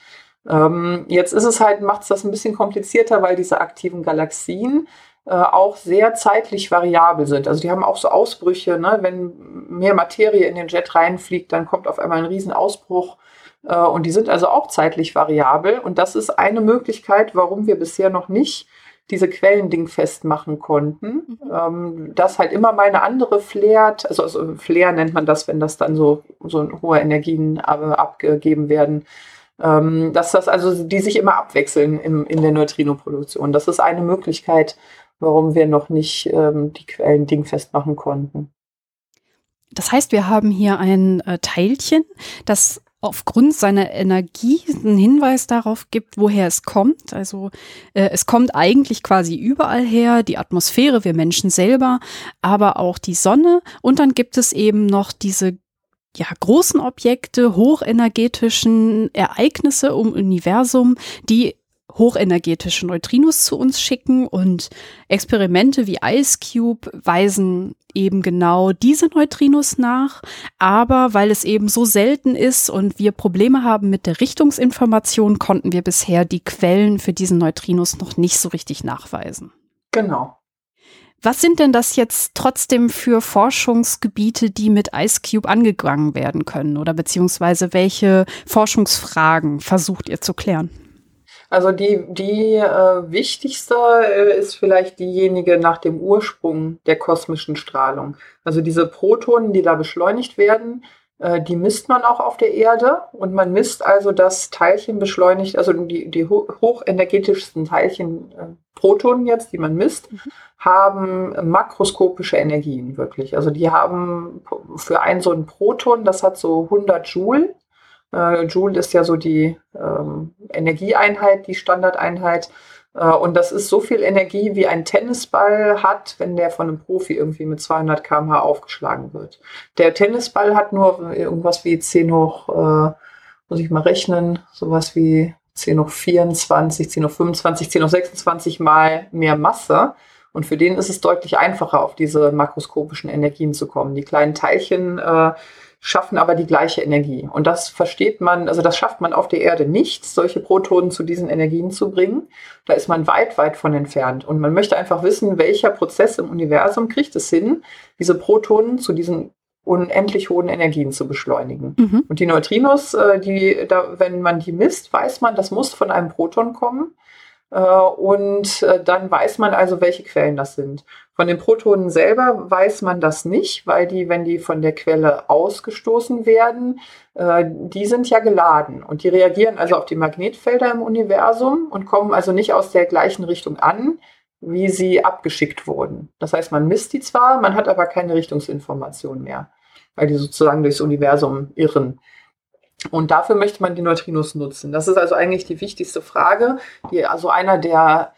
Ähm, jetzt ist es halt, macht es das ein bisschen komplizierter, weil diese aktiven Galaxien äh, auch sehr zeitlich variabel sind. Also die haben auch so Ausbrüche, ne? wenn mehr Materie in den Jet reinfliegt, dann kommt auf einmal ein Riesenausbruch. Äh, und die sind also auch zeitlich variabel. Und das ist eine Möglichkeit, warum wir bisher noch nicht diese Quellen dingfest machen konnten. Mhm. Ähm, dass halt immer mal eine andere flärt, also, also Flair nennt man das, wenn das dann so, so hohe Energien ab, abgegeben werden. Ähm, dass das also, die sich immer abwechseln im, in der Neutrinoproduktion. Das ist eine Möglichkeit, warum wir noch nicht ähm, die Quellen dingfest machen konnten. Das heißt, wir haben hier ein äh, Teilchen, das aufgrund seiner Energie einen Hinweis darauf gibt, woher es kommt. Also äh, es kommt eigentlich quasi überall her, die Atmosphäre, wir Menschen selber, aber auch die Sonne. Und dann gibt es eben noch diese ja, großen Objekte, hochenergetischen Ereignisse im Universum, die hochenergetische Neutrinos zu uns schicken und Experimente wie Ice Cube weisen eben genau diese Neutrinos nach, aber weil es eben so selten ist und wir Probleme haben mit der Richtungsinformation, konnten wir bisher die Quellen für diesen Neutrinos noch nicht so richtig nachweisen. Genau. Was sind denn das jetzt trotzdem für Forschungsgebiete, die mit Ice Cube angegangen werden können? Oder beziehungsweise welche Forschungsfragen versucht ihr zu klären? Also die, die äh, wichtigste äh, ist vielleicht diejenige nach dem Ursprung der kosmischen Strahlung. Also diese Protonen, die da beschleunigt werden, äh, die misst man auch auf der Erde und man misst also, dass Teilchen beschleunigt, also die, die ho hochenergetischsten Teilchen, äh, Protonen jetzt, die man misst, mhm. haben makroskopische Energien wirklich. Also die haben für ein so ein Proton, das hat so 100 Joule äh, Joule ist ja so die ähm, Energieeinheit, die Standardeinheit. Äh, und das ist so viel Energie, wie ein Tennisball hat, wenn der von einem Profi irgendwie mit 200 km/h aufgeschlagen wird. Der Tennisball hat nur irgendwas wie 10 hoch, äh, muss ich mal rechnen, sowas wie 10 hoch 24, 10 hoch 25, 10 hoch 26 mal mehr Masse. Und für den ist es deutlich einfacher, auf diese makroskopischen Energien zu kommen. Die kleinen Teilchen äh, schaffen aber die gleiche Energie. Und das versteht man, also das schafft man auf der Erde nicht, solche Protonen zu diesen Energien zu bringen. Da ist man weit, weit von entfernt. Und man möchte einfach wissen, welcher Prozess im Universum kriegt es hin, diese Protonen zu diesen unendlich hohen Energien zu beschleunigen. Mhm. Und die Neutrinos, äh, die, da, wenn man die misst, weiß man, das muss von einem Proton kommen. Äh, und äh, dann weiß man also, welche Quellen das sind. Von den Protonen selber weiß man das nicht, weil die, wenn die von der Quelle ausgestoßen werden, äh, die sind ja geladen und die reagieren also auf die Magnetfelder im Universum und kommen also nicht aus der gleichen Richtung an, wie sie abgeschickt wurden. Das heißt, man misst die zwar, man hat aber keine Richtungsinformation mehr, weil die sozusagen durchs Universum irren. Und dafür möchte man die Neutrinos nutzen. Das ist also eigentlich die wichtigste Frage, die also einer der,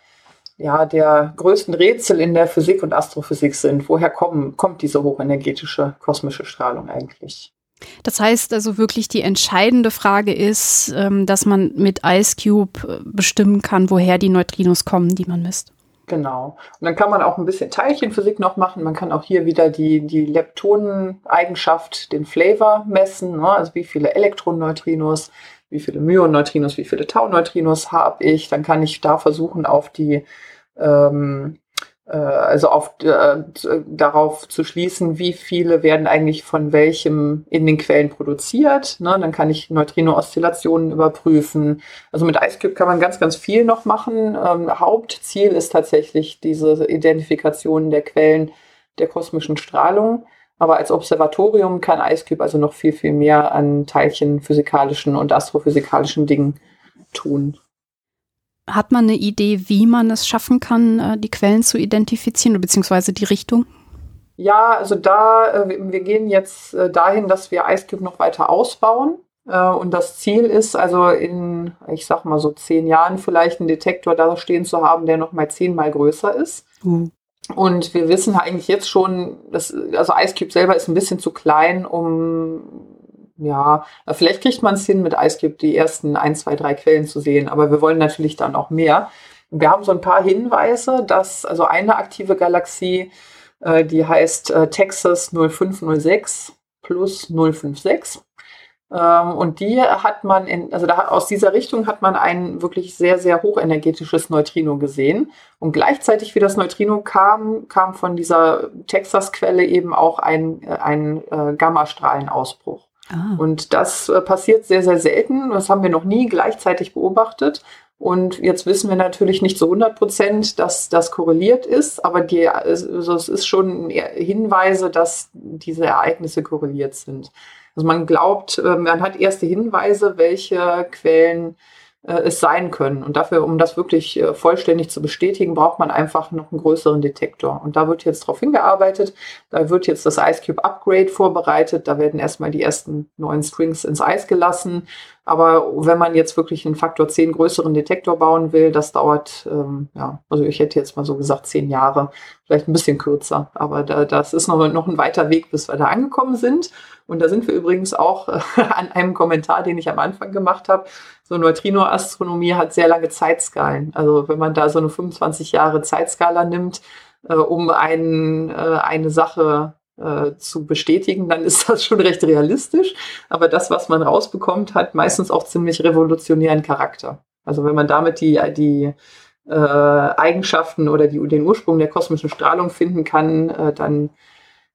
ja, der größten Rätsel in der Physik und Astrophysik sind. Woher kommen, kommt diese hochenergetische kosmische Strahlung eigentlich? Das heißt also wirklich, die entscheidende Frage ist, ähm, dass man mit Ice Cube äh, bestimmen kann, woher die Neutrinos kommen, die man misst. Genau. Und dann kann man auch ein bisschen Teilchenphysik noch machen. Man kann auch hier wieder die, die Leptoneneigenschaft, den Flavor messen. Ne? Also wie viele Elektronenneutrinos, wie viele Myonneutrinos, wie viele Tau-Neutrinos habe ich. Dann kann ich da versuchen, auf die ähm, äh, also auf, äh, darauf zu schließen, wie viele werden eigentlich von welchem in den Quellen produziert. Ne? Dann kann ich Neutrino-Oszillationen überprüfen. Also mit IceCube kann man ganz, ganz viel noch machen. Ähm, Hauptziel ist tatsächlich diese Identifikation der Quellen der kosmischen Strahlung. Aber als Observatorium kann IceCube also noch viel, viel mehr an teilchenphysikalischen und astrophysikalischen Dingen tun. Hat man eine Idee, wie man es schaffen kann, äh, die Quellen zu identifizieren, beziehungsweise die Richtung? Ja, also da, äh, wir gehen jetzt äh, dahin, dass wir IceCube noch weiter ausbauen. Und das Ziel ist also in, ich sag mal so zehn Jahren vielleicht einen Detektor da stehen zu haben, der noch mal zehnmal größer ist. Mhm. Und wir wissen eigentlich jetzt schon, dass, also IceCube selber ist ein bisschen zu klein, um ja, vielleicht kriegt man es hin, mit IceCube die ersten ein, zwei, drei Quellen zu sehen, aber wir wollen natürlich dann auch mehr. Wir haben so ein paar Hinweise, dass also eine aktive Galaxie, äh, die heißt äh, Texas 0506 plus 056. Ähm, und die hat man in, also da, aus dieser Richtung hat man ein wirklich sehr, sehr hochenergetisches Neutrino gesehen. Und gleichzeitig, wie das Neutrino kam, kam von dieser Texas-Quelle eben auch ein, äh, ein äh, Gammastrahlenausbruch. Ah. Und das äh, passiert sehr, sehr selten. Das haben wir noch nie gleichzeitig beobachtet. Und jetzt wissen wir natürlich nicht zu 100 Prozent, dass das korreliert ist, aber die, also es ist schon Hinweise, dass diese Ereignisse korreliert sind. Also man glaubt, äh, man hat erste Hinweise, welche Quellen äh, es sein können. Und dafür, um das wirklich äh, vollständig zu bestätigen, braucht man einfach noch einen größeren Detektor. Und da wird jetzt darauf hingearbeitet. Da wird jetzt das IceCube Upgrade vorbereitet. Da werden erstmal die ersten neuen Strings ins Eis gelassen. Aber wenn man jetzt wirklich einen Faktor 10 größeren Detektor bauen will, das dauert, ähm, ja, also ich hätte jetzt mal so gesagt, zehn Jahre, vielleicht ein bisschen kürzer. Aber da, das ist noch, noch ein weiter Weg, bis wir da angekommen sind. Und da sind wir übrigens auch an einem Kommentar, den ich am Anfang gemacht habe. So Neutrino-Astronomie hat sehr lange Zeitskalen. Also wenn man da so eine 25 Jahre Zeitskala nimmt, äh, um ein, äh, eine Sache äh, zu bestätigen, dann ist das schon recht realistisch. Aber das, was man rausbekommt, hat meistens auch ziemlich revolutionären Charakter. Also wenn man damit die, die äh, Eigenschaften oder die, den Ursprung der kosmischen Strahlung finden kann, äh, dann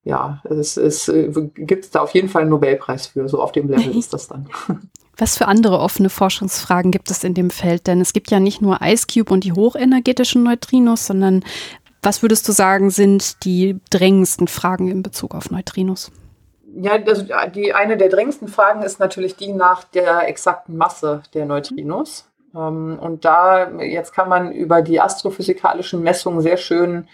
ja, es, es äh, gibt da auf jeden Fall einen Nobelpreis für. So auf dem Level ist das dann. Was für andere offene Forschungsfragen gibt es in dem Feld? Denn es gibt ja nicht nur IceCube und die hochenergetischen Neutrinos, sondern was würdest du sagen, sind die drängendsten Fragen in Bezug auf Neutrinos? Ja, also die, eine der drängendsten Fragen ist natürlich die nach der exakten Masse der Neutrinos. Ähm, und da, jetzt kann man über die astrophysikalischen Messungen sehr schön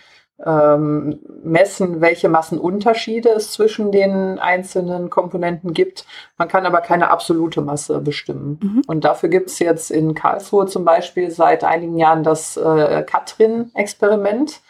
ähm, messen, welche Massenunterschiede es zwischen den einzelnen Komponenten gibt. Man kann aber keine absolute Masse bestimmen. Mhm. Und dafür gibt es jetzt in Karlsruhe zum Beispiel seit einigen Jahren das äh, Katrin-Experiment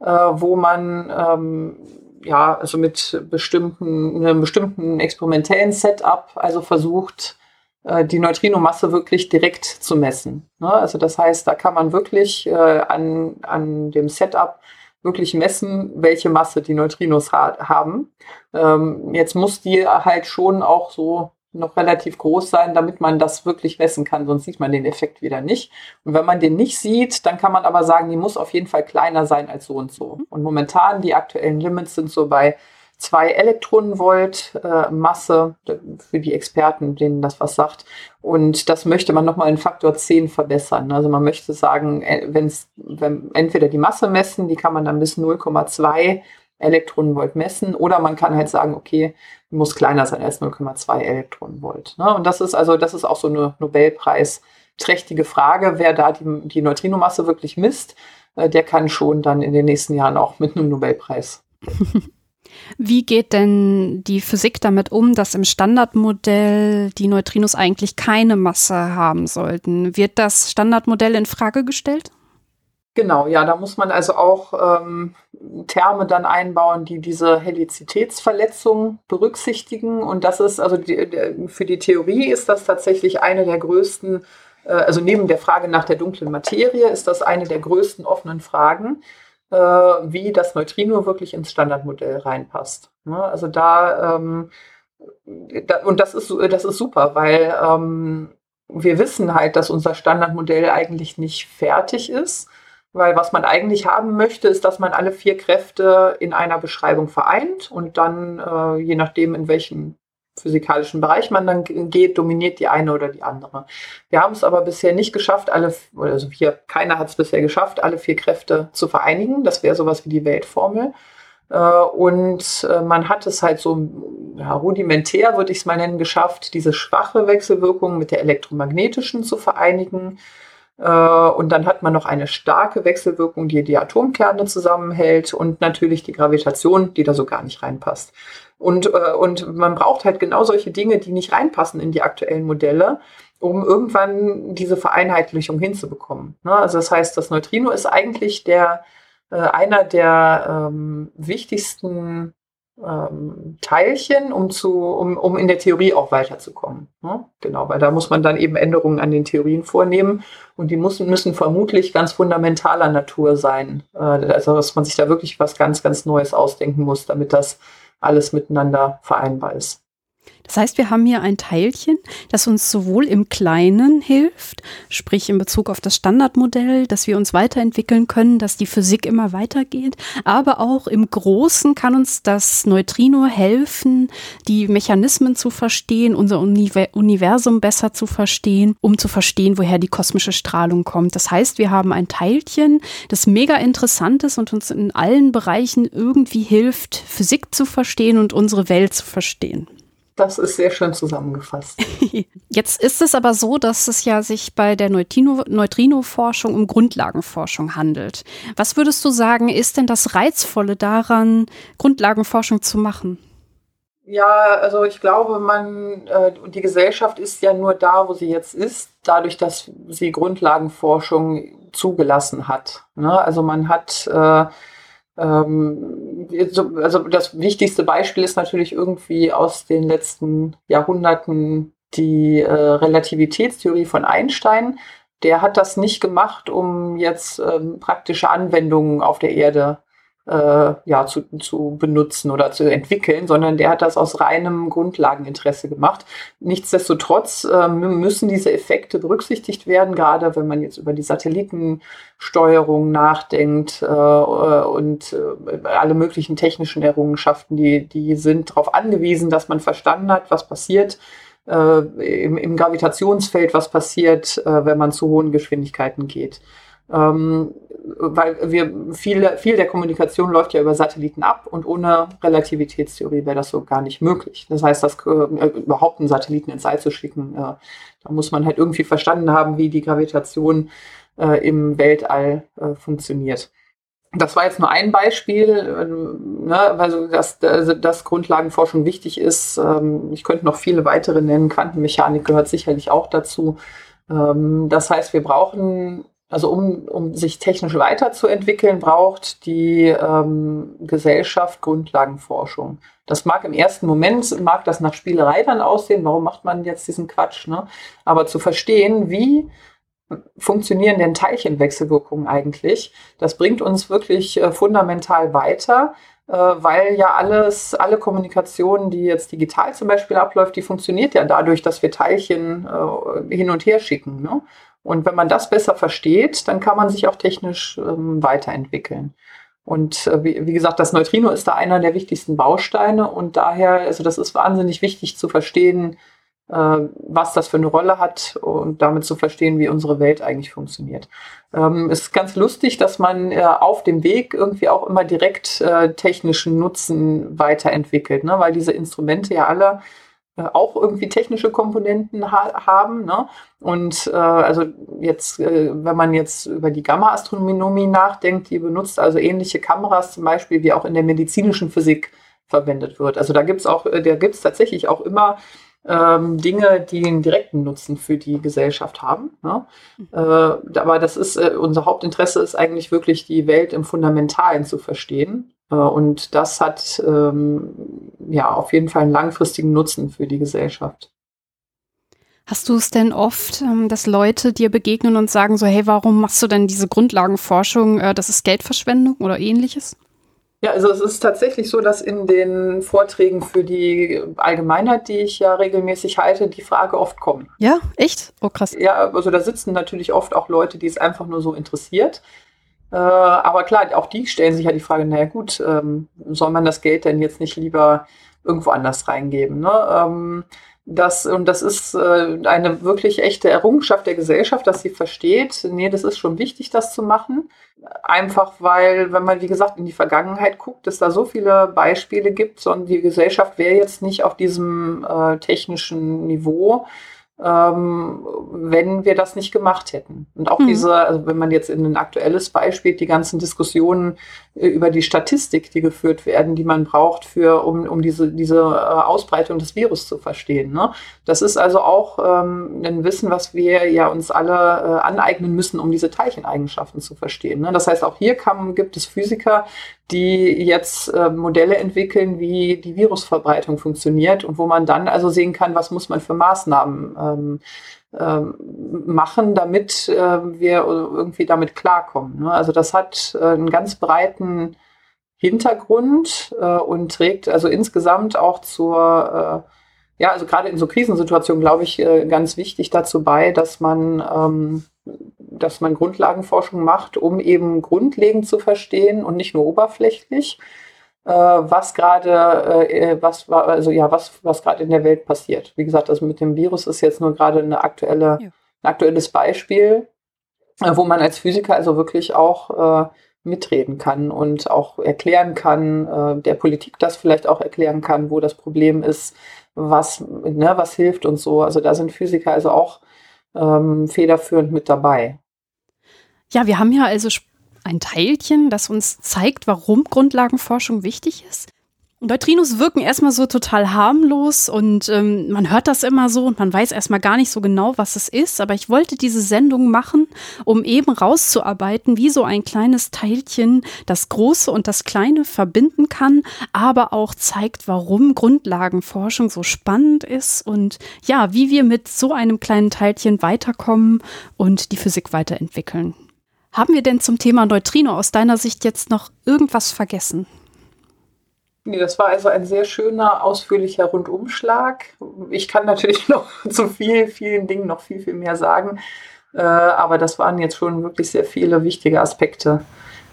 äh, wo man ähm, ja also mit bestimmten einem bestimmten experimentellen Setup also versucht äh, die Neutrinomasse wirklich direkt zu messen. Ne? Also das heißt, da kann man wirklich äh, an, an dem Setup wirklich messen, welche Masse die Neutrinos ha haben. Ähm, jetzt muss die halt schon auch so noch relativ groß sein, damit man das wirklich messen kann, sonst sieht man den Effekt wieder nicht. Und wenn man den nicht sieht, dann kann man aber sagen, die muss auf jeden Fall kleiner sein als so und so. Mhm. Und momentan die aktuellen Limits sind so bei 2 Elektronenvolt äh, Masse für die Experten, denen das was sagt. Und das möchte man nochmal in Faktor 10 verbessern. Also man möchte sagen, äh, wenn's, wenn entweder die Masse messen, die kann man dann bis 0,2 Elektronenvolt messen, oder man kann halt sagen, okay, muss kleiner sein als 0,2 Elektronenvolt. Ne? Und das ist also, das ist auch so eine Nobelpreis-trächtige Frage, wer da die, die Neutrinomasse wirklich misst, äh, der kann schon dann in den nächsten Jahren auch mit einem Nobelpreis Wie geht denn die Physik damit um, dass im Standardmodell die Neutrinos eigentlich keine Masse haben sollten? Wird das Standardmodell in Frage gestellt? Genau, ja, da muss man also auch ähm, Terme dann einbauen, die diese Helizitätsverletzung berücksichtigen. Und das ist also die, für die Theorie ist das tatsächlich eine der größten, äh, also neben der Frage nach der dunklen Materie ist das eine der größten offenen Fragen äh, wie das Neutrino wirklich ins Standardmodell reinpasst. Ne? Also da, ähm, da, und das ist, das ist super, weil ähm, wir wissen halt, dass unser Standardmodell eigentlich nicht fertig ist. Weil was man eigentlich haben möchte, ist, dass man alle vier Kräfte in einer Beschreibung vereint und dann, äh, je nachdem, in welchem physikalischen Bereich man dann geht, dominiert die eine oder die andere. Wir haben es aber bisher nicht geschafft, alle, also hier, keiner hat es bisher geschafft, alle vier Kräfte zu vereinigen. Das wäre sowas wie die Weltformel. Äh, und äh, man hat es halt so ja, rudimentär, würde ich es mal nennen, geschafft, diese schwache Wechselwirkung mit der elektromagnetischen zu vereinigen. Äh, und dann hat man noch eine starke Wechselwirkung, die die Atomkerne zusammenhält und natürlich die Gravitation, die da so gar nicht reinpasst. Und, äh, und man braucht halt genau solche Dinge, die nicht reinpassen in die aktuellen Modelle, um irgendwann diese Vereinheitlichung hinzubekommen. Ne? Also das heißt, das Neutrino ist eigentlich der, äh, einer der ähm, wichtigsten ähm, Teilchen, um, zu, um, um in der Theorie auch weiterzukommen. Ne? Genau, weil da muss man dann eben Änderungen an den Theorien vornehmen und die müssen, müssen vermutlich ganz fundamentaler Natur sein. Äh, also dass man sich da wirklich was ganz, ganz Neues ausdenken muss, damit das alles miteinander vereinbar ist. Das heißt, wir haben hier ein Teilchen, das uns sowohl im Kleinen hilft, sprich in Bezug auf das Standardmodell, dass wir uns weiterentwickeln können, dass die Physik immer weitergeht, aber auch im Großen kann uns das Neutrino helfen, die Mechanismen zu verstehen, unser Universum besser zu verstehen, um zu verstehen, woher die kosmische Strahlung kommt. Das heißt, wir haben ein Teilchen, das mega interessant ist und uns in allen Bereichen irgendwie hilft, Physik zu verstehen und unsere Welt zu verstehen. Das ist sehr schön zusammengefasst. Jetzt ist es aber so, dass es ja sich bei der Neutrino-Forschung um Grundlagenforschung handelt. Was würdest du sagen, ist denn das Reizvolle daran, Grundlagenforschung zu machen? Ja, also ich glaube, man, äh, die Gesellschaft ist ja nur da, wo sie jetzt ist, dadurch, dass sie Grundlagenforschung zugelassen hat. Ne? Also man hat äh, also das wichtigste Beispiel ist natürlich irgendwie aus den letzten Jahrhunderten die äh, Relativitätstheorie von Einstein. Der hat das nicht gemacht, um jetzt ähm, praktische Anwendungen auf der Erde äh, ja, zu, zu benutzen oder zu entwickeln, sondern der hat das aus reinem Grundlageninteresse gemacht. Nichtsdestotrotz äh, müssen diese Effekte berücksichtigt werden, gerade wenn man jetzt über die Satellitensteuerung nachdenkt äh, und äh, alle möglichen technischen Errungenschaften, die, die sind darauf angewiesen, dass man verstanden hat, was passiert. Äh, im, im Gravitationsfeld, was passiert, äh, wenn man zu hohen Geschwindigkeiten geht. Ähm, weil wir viele, viel der Kommunikation läuft ja über Satelliten ab und ohne Relativitätstheorie wäre das so gar nicht möglich. Das heißt, das äh, überhaupt einen Satelliten ins All zu schicken, äh, da muss man halt irgendwie verstanden haben, wie die Gravitation äh, im Weltall äh, funktioniert. Das war jetzt nur ein Beispiel, ähm, ne, also dass, also, dass Grundlagenforschung wichtig ist. Ähm, ich könnte noch viele weitere nennen. Quantenmechanik gehört sicherlich auch dazu. Ähm, das heißt, wir brauchen also um, um sich technisch weiterzuentwickeln, braucht die ähm, Gesellschaft Grundlagenforschung. Das mag im ersten Moment, mag das nach Spielerei dann aussehen, warum macht man jetzt diesen Quatsch, ne? Aber zu verstehen, wie funktionieren denn Teilchenwechselwirkungen eigentlich, das bringt uns wirklich äh, fundamental weiter, äh, weil ja alles, alle Kommunikation, die jetzt digital zum Beispiel abläuft, die funktioniert ja dadurch, dass wir Teilchen äh, hin und her schicken. Ne? Und wenn man das besser versteht, dann kann man sich auch technisch ähm, weiterentwickeln. Und äh, wie, wie, gesagt, das Neutrino ist da einer der wichtigsten Bausteine und daher, also das ist wahnsinnig wichtig zu verstehen, äh, was das für eine Rolle hat und damit zu verstehen, wie unsere Welt eigentlich funktioniert. Ähm, es ist ganz lustig, dass man äh, auf dem Weg irgendwie auch immer direkt äh, technischen Nutzen weiterentwickelt, ne? weil diese Instrumente ja alle auch irgendwie technische Komponenten ha haben. Ne? Und äh, also jetzt, äh, wenn man jetzt über die Gamma-Astronomie nachdenkt, die benutzt also ähnliche Kameras zum Beispiel, wie auch in der medizinischen Physik verwendet wird. Also da gibt es auch, da gibt es tatsächlich auch immer ähm, Dinge, die einen direkten Nutzen für die Gesellschaft haben. Ne? Mhm. Äh, aber das ist, äh, unser Hauptinteresse ist eigentlich wirklich, die Welt im Fundamentalen zu verstehen. Äh, und das hat ähm, ja auf jeden Fall einen langfristigen Nutzen für die Gesellschaft. Hast du es denn oft, ähm, dass Leute dir begegnen und sagen so, hey, warum machst du denn diese Grundlagenforschung? Äh, das ist Geldverschwendung oder ähnliches? Ja, also es ist tatsächlich so, dass in den Vorträgen für die Allgemeinheit, die ich ja regelmäßig halte, die Frage oft kommt. Ja, echt? Oh, krass. Ja, also da sitzen natürlich oft auch Leute, die es einfach nur so interessiert. Äh, aber klar, auch die stellen sich ja die Frage, naja gut, ähm, soll man das Geld denn jetzt nicht lieber irgendwo anders reingeben? Ne? Ähm, das, und das ist äh, eine wirklich echte Errungenschaft der Gesellschaft, dass sie versteht, nee, das ist schon wichtig, das zu machen. Einfach weil, wenn man, wie gesagt, in die Vergangenheit guckt, es da so viele Beispiele gibt, sondern die Gesellschaft wäre jetzt nicht auf diesem äh, technischen Niveau, ähm, wenn wir das nicht gemacht hätten. Und auch mhm. diese, also wenn man jetzt in ein aktuelles Beispiel, die ganzen Diskussionen äh, über die Statistik, die geführt werden, die man braucht, für, um, um diese, diese äh, Ausbreitung des Virus zu verstehen. Ne? Das ist also auch ähm, ein Wissen, was wir ja uns alle äh, aneignen müssen, um diese Teilcheneigenschaften zu verstehen. Ne? Das heißt, auch hier kann, gibt es Physiker, die jetzt äh, Modelle entwickeln, wie die Virusverbreitung funktioniert und wo man dann also sehen kann, was muss man für Maßnahmen ähm, ähm, machen, damit äh, wir irgendwie damit klarkommen. Ne? Also das hat äh, einen ganz breiten Hintergrund äh, und trägt also insgesamt auch zur äh, ja, also gerade in so Krisensituationen, glaube ich, äh, ganz wichtig dazu bei, dass man ähm, dass man Grundlagenforschung macht, um eben grundlegend zu verstehen und nicht nur oberflächlich, äh, was gerade, äh, was war, also ja, was, was gerade in der Welt passiert. Wie gesagt, also mit dem Virus ist jetzt nur gerade eine aktuelle, ja. ein aktuelles Beispiel, äh, wo man als Physiker also wirklich auch äh, mitreden kann und auch erklären kann, äh, der Politik das vielleicht auch erklären kann, wo das Problem ist, was, ne, was hilft und so. Also da sind Physiker also auch ähm, federführend mit dabei. Ja, wir haben ja also ein Teilchen, das uns zeigt, warum Grundlagenforschung wichtig ist. Neutrinos wirken erstmal so total harmlos und ähm, man hört das immer so und man weiß erstmal gar nicht so genau, was es ist. Aber ich wollte diese Sendung machen, um eben rauszuarbeiten, wie so ein kleines Teilchen das Große und das Kleine verbinden kann, aber auch zeigt, warum Grundlagenforschung so spannend ist und ja, wie wir mit so einem kleinen Teilchen weiterkommen und die Physik weiterentwickeln. Haben wir denn zum Thema Neutrino aus deiner Sicht jetzt noch irgendwas vergessen? Nee, das war also ein sehr schöner, ausführlicher Rundumschlag. Ich kann natürlich noch zu vielen, vielen Dingen noch viel, viel mehr sagen. Äh, aber das waren jetzt schon wirklich sehr viele wichtige Aspekte,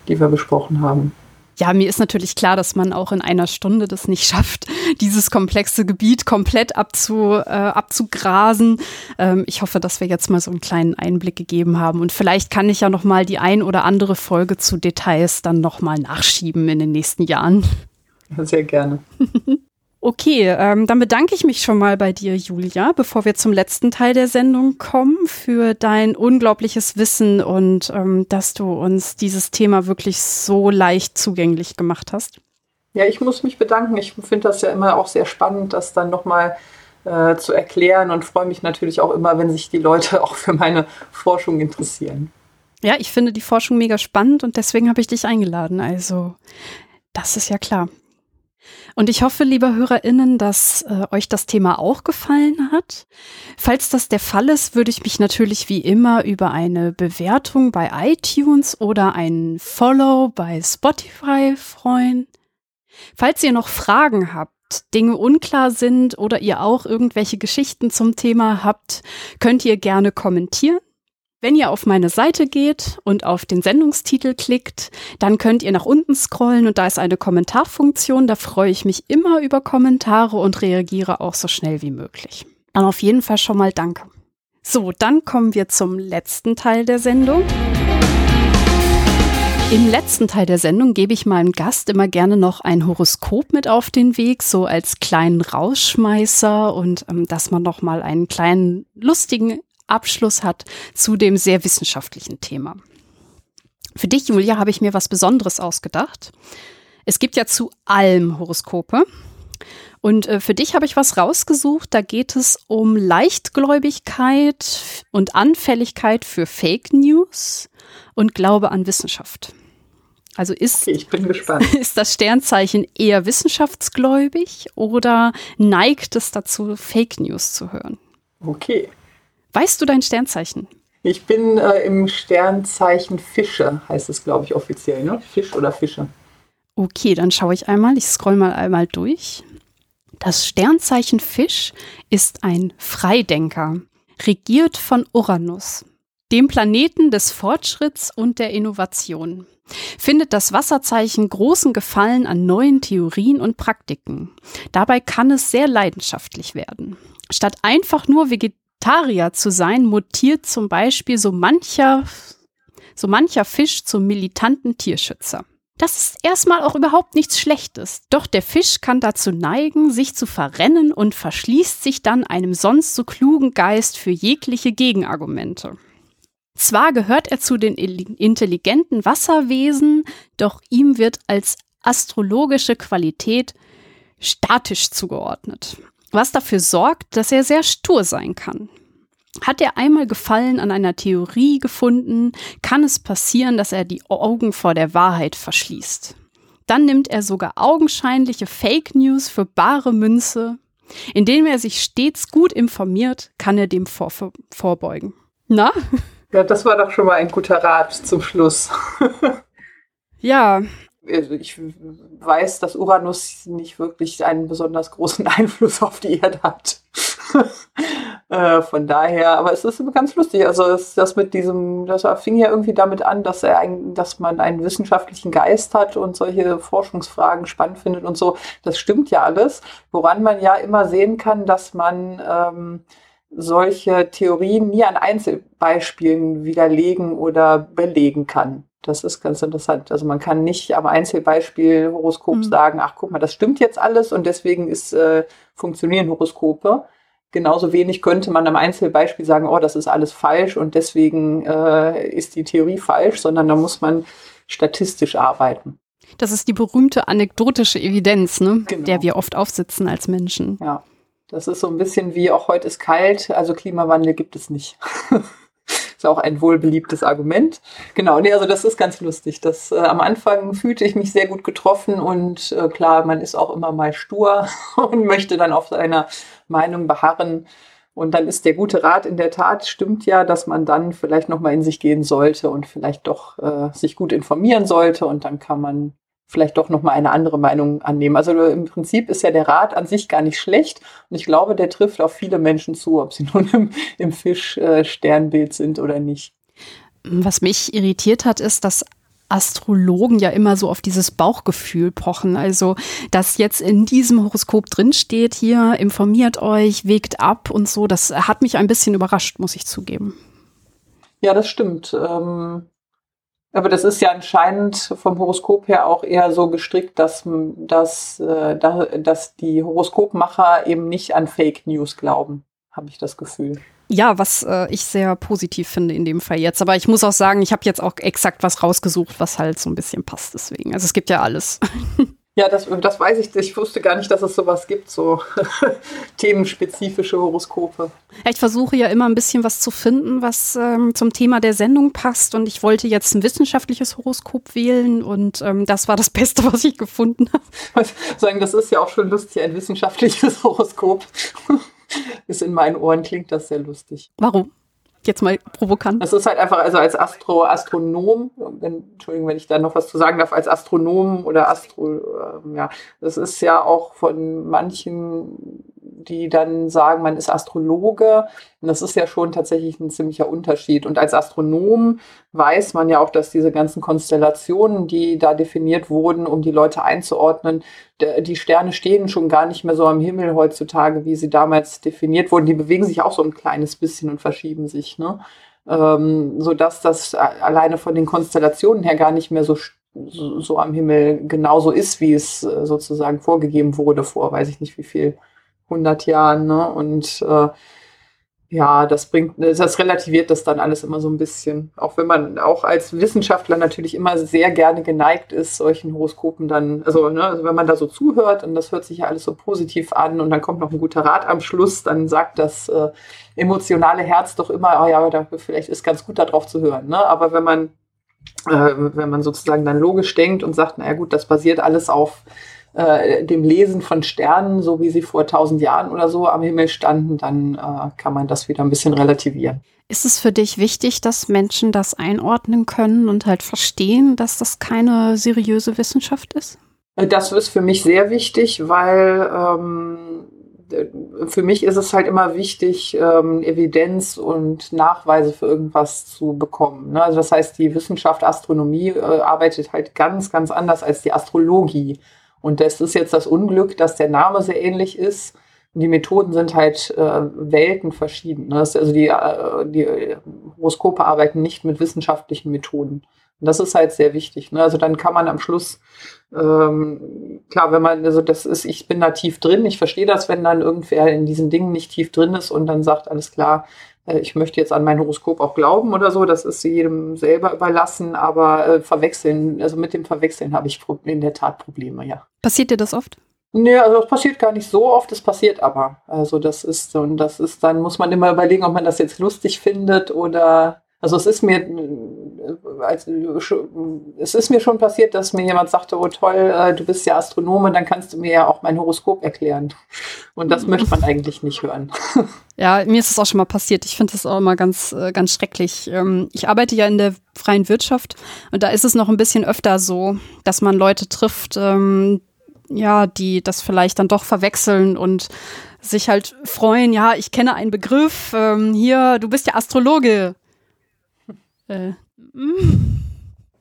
die wir besprochen haben. Ja, mir ist natürlich klar, dass man auch in einer Stunde das nicht schafft, dieses komplexe Gebiet komplett abzu, äh, abzugrasen. Ähm, ich hoffe, dass wir jetzt mal so einen kleinen Einblick gegeben haben und vielleicht kann ich ja noch mal die ein oder andere Folge zu Details dann noch mal nachschieben in den nächsten Jahren. Sehr gerne. Okay, ähm, dann bedanke ich mich schon mal bei dir, Julia, bevor wir zum letzten Teil der Sendung kommen, für dein unglaubliches Wissen und ähm, dass du uns dieses Thema wirklich so leicht zugänglich gemacht hast. Ja, ich muss mich bedanken. Ich finde das ja immer auch sehr spannend, das dann nochmal äh, zu erklären und freue mich natürlich auch immer, wenn sich die Leute auch für meine Forschung interessieren. Ja, ich finde die Forschung mega spannend und deswegen habe ich dich eingeladen. Also, das ist ja klar. Und ich hoffe, liebe HörerInnen, dass äh, euch das Thema auch gefallen hat. Falls das der Fall ist, würde ich mich natürlich wie immer über eine Bewertung bei iTunes oder ein Follow bei Spotify freuen. Falls ihr noch Fragen habt, Dinge unklar sind oder ihr auch irgendwelche Geschichten zum Thema habt, könnt ihr gerne kommentieren. Wenn ihr auf meine Seite geht und auf den Sendungstitel klickt, dann könnt ihr nach unten scrollen und da ist eine Kommentarfunktion. Da freue ich mich immer über Kommentare und reagiere auch so schnell wie möglich. Dann auf jeden Fall schon mal danke. So, dann kommen wir zum letzten Teil der Sendung. Im letzten Teil der Sendung gebe ich meinem Gast immer gerne noch ein Horoskop mit auf den Weg, so als kleinen Rausschmeißer und ähm, dass man noch mal einen kleinen lustigen Abschluss hat zu dem sehr wissenschaftlichen Thema. Für dich, Julia, habe ich mir was Besonderes ausgedacht. Es gibt ja zu allem Horoskope. Und äh, für dich habe ich was rausgesucht. Da geht es um Leichtgläubigkeit und Anfälligkeit für Fake News und Glaube an Wissenschaft. Also ist, gespannt. ist das Sternzeichen eher wissenschaftsgläubig oder neigt es dazu, Fake News zu hören? Okay. Weißt du dein Sternzeichen? Ich bin äh, im Sternzeichen Fische, heißt es, glaube ich, offiziell, ne? Fisch oder Fische. Okay, dann schaue ich einmal. Ich scroll mal einmal durch. Das Sternzeichen Fisch ist ein Freidenker, regiert von Uranus, dem Planeten des Fortschritts und der Innovation. Findet das Wasserzeichen großen Gefallen an neuen Theorien und Praktiken. Dabei kann es sehr leidenschaftlich werden. Statt einfach nur Vegetarier zu sein, mutiert zum Beispiel so mancher, so mancher Fisch zum militanten Tierschützer. Das ist erstmal auch überhaupt nichts Schlechtes. Doch der Fisch kann dazu neigen, sich zu verrennen und verschließt sich dann einem sonst so klugen Geist für jegliche Gegenargumente. Zwar gehört er zu den intelligenten Wasserwesen, doch ihm wird als astrologische Qualität statisch zugeordnet was dafür sorgt, dass er sehr stur sein kann. Hat er einmal Gefallen an einer Theorie gefunden, kann es passieren, dass er die Augen vor der Wahrheit verschließt. Dann nimmt er sogar augenscheinliche Fake News für bare Münze. Indem er sich stets gut informiert, kann er dem vor vorbeugen. Na? Ja, das war doch schon mal ein guter Rat zum Schluss. ja, also ich weiß, dass Uranus nicht wirklich einen besonders großen Einfluss auf die Erde hat. äh, von daher, aber es ist ganz lustig. Also es, das mit diesem, das fing ja irgendwie damit an, dass er ein, dass man einen wissenschaftlichen Geist hat und solche Forschungsfragen spannend findet und so. Das stimmt ja alles. Woran man ja immer sehen kann, dass man ähm, solche Theorien nie an Einzelbeispielen widerlegen oder belegen kann. Das ist ganz interessant. Also man kann nicht am Einzelbeispiel Horoskop mhm. sagen, ach guck mal, das stimmt jetzt alles und deswegen ist, äh, funktionieren Horoskope. Genauso wenig könnte man am Einzelbeispiel sagen, oh, das ist alles falsch und deswegen äh, ist die Theorie falsch, sondern da muss man statistisch arbeiten. Das ist die berühmte anekdotische Evidenz, ne? Genau. der wir oft aufsitzen als Menschen. Ja, das ist so ein bisschen wie auch heute ist kalt, also Klimawandel gibt es nicht. Ist auch ein wohlbeliebtes Argument. Genau, nee, also das ist ganz lustig. Das, äh, am Anfang fühlte ich mich sehr gut getroffen und äh, klar, man ist auch immer mal stur und möchte dann auf seiner Meinung beharren. Und dann ist der gute Rat in der Tat, stimmt ja, dass man dann vielleicht nochmal in sich gehen sollte und vielleicht doch äh, sich gut informieren sollte und dann kann man vielleicht doch nochmal eine andere Meinung annehmen. Also im Prinzip ist ja der Rat an sich gar nicht schlecht und ich glaube, der trifft auf viele Menschen zu, ob sie nun im, im Fisch-Sternbild sind oder nicht. Was mich irritiert hat, ist, dass Astrologen ja immer so auf dieses Bauchgefühl pochen. Also, dass jetzt in diesem Horoskop drinsteht, hier informiert euch, wägt ab und so, das hat mich ein bisschen überrascht, muss ich zugeben. Ja, das stimmt. Ähm aber das ist ja anscheinend vom Horoskop her auch eher so gestrickt, dass, dass, äh, dass die Horoskopmacher eben nicht an Fake News glauben, habe ich das Gefühl. Ja, was äh, ich sehr positiv finde in dem Fall jetzt. Aber ich muss auch sagen, ich habe jetzt auch exakt was rausgesucht, was halt so ein bisschen passt deswegen. Also es gibt ja alles. Ja, das, das weiß ich. Ich wusste gar nicht, dass es sowas gibt, so themenspezifische Horoskope. Ich versuche ja immer ein bisschen was zu finden, was ähm, zum Thema der Sendung passt. Und ich wollte jetzt ein wissenschaftliches Horoskop wählen und ähm, das war das Beste, was ich gefunden habe. Sagen, das ist ja auch schon lustig, ein wissenschaftliches Horoskop. ist in meinen Ohren klingt das sehr lustig. Warum? Jetzt mal provokant. Das ist halt einfach, also als Astro, Astronom, Entschuldigung, wenn ich da noch was zu sagen darf, als Astronom oder Astro, äh, ja, das ist ja auch von manchen die dann sagen, man ist Astrologe. Und das ist ja schon tatsächlich ein ziemlicher Unterschied. Und als Astronom weiß man ja auch, dass diese ganzen Konstellationen, die da definiert wurden, um die Leute einzuordnen, die Sterne stehen schon gar nicht mehr so am Himmel heutzutage, wie sie damals definiert wurden. Die bewegen sich auch so ein kleines bisschen und verschieben sich, ne? Ähm, so dass das alleine von den Konstellationen her gar nicht mehr so so, so am Himmel genauso ist, wie es äh, sozusagen vorgegeben wurde vor, weiß ich nicht wie viel 100 Jahren. Ne? Und äh, ja, das bringt, das relativiert das dann alles immer so ein bisschen. Auch wenn man auch als Wissenschaftler natürlich immer sehr gerne geneigt ist, solchen Horoskopen dann, also, ne, also wenn man da so zuhört und das hört sich ja alles so positiv an und dann kommt noch ein guter Rat am Schluss, dann sagt das äh, emotionale Herz doch immer, oh ja, da, vielleicht ist ganz gut darauf zu hören. Ne? Aber wenn man, äh, wenn man sozusagen dann logisch denkt und sagt, naja gut, das basiert alles auf äh, dem Lesen von Sternen, so wie sie vor tausend Jahren oder so am Himmel standen, dann äh, kann man das wieder ein bisschen relativieren. Ist es für dich wichtig, dass Menschen das einordnen können und halt verstehen, dass das keine seriöse Wissenschaft ist? Äh, das ist für mich sehr wichtig, weil ähm, für mich ist es halt immer wichtig, ähm, Evidenz und Nachweise für irgendwas zu bekommen. Ne? Also das heißt, die Wissenschaft Astronomie äh, arbeitet halt ganz, ganz anders als die Astrologie. Und das ist jetzt das Unglück, dass der Name sehr ähnlich ist. Und die Methoden sind halt äh, Welten verschieden. Ne? also die, äh, die Horoskope arbeiten nicht mit wissenschaftlichen Methoden. Und das ist halt sehr wichtig. Ne? Also dann kann man am Schluss, ähm, klar, wenn man, also das ist, ich bin da tief drin, ich verstehe das, wenn dann irgendwer in diesen Dingen nicht tief drin ist und dann sagt, alles klar, ich möchte jetzt an mein Horoskop auch glauben oder so, das ist jedem selber überlassen, aber äh, verwechseln, also mit dem Verwechseln habe ich in der Tat Probleme, ja. Passiert dir das oft? Nee, also das passiert gar nicht so oft, es passiert aber. Also das ist so, und das ist, dann muss man immer überlegen, ob man das jetzt lustig findet oder also es ist mir, also es ist mir schon passiert, dass mir jemand sagte, oh toll, äh, du bist ja Astronome, dann kannst du mir ja auch mein Horoskop erklären. Und das möchte man eigentlich nicht hören. Ja, mir ist es auch schon mal passiert. Ich finde das auch immer ganz, äh, ganz schrecklich. Ähm, ich arbeite ja in der freien Wirtschaft und da ist es noch ein bisschen öfter so, dass man Leute trifft, ähm, ja, die das vielleicht dann doch verwechseln und sich halt freuen, ja, ich kenne einen Begriff, ähm, hier, du bist ja Astrologe. Äh, mm,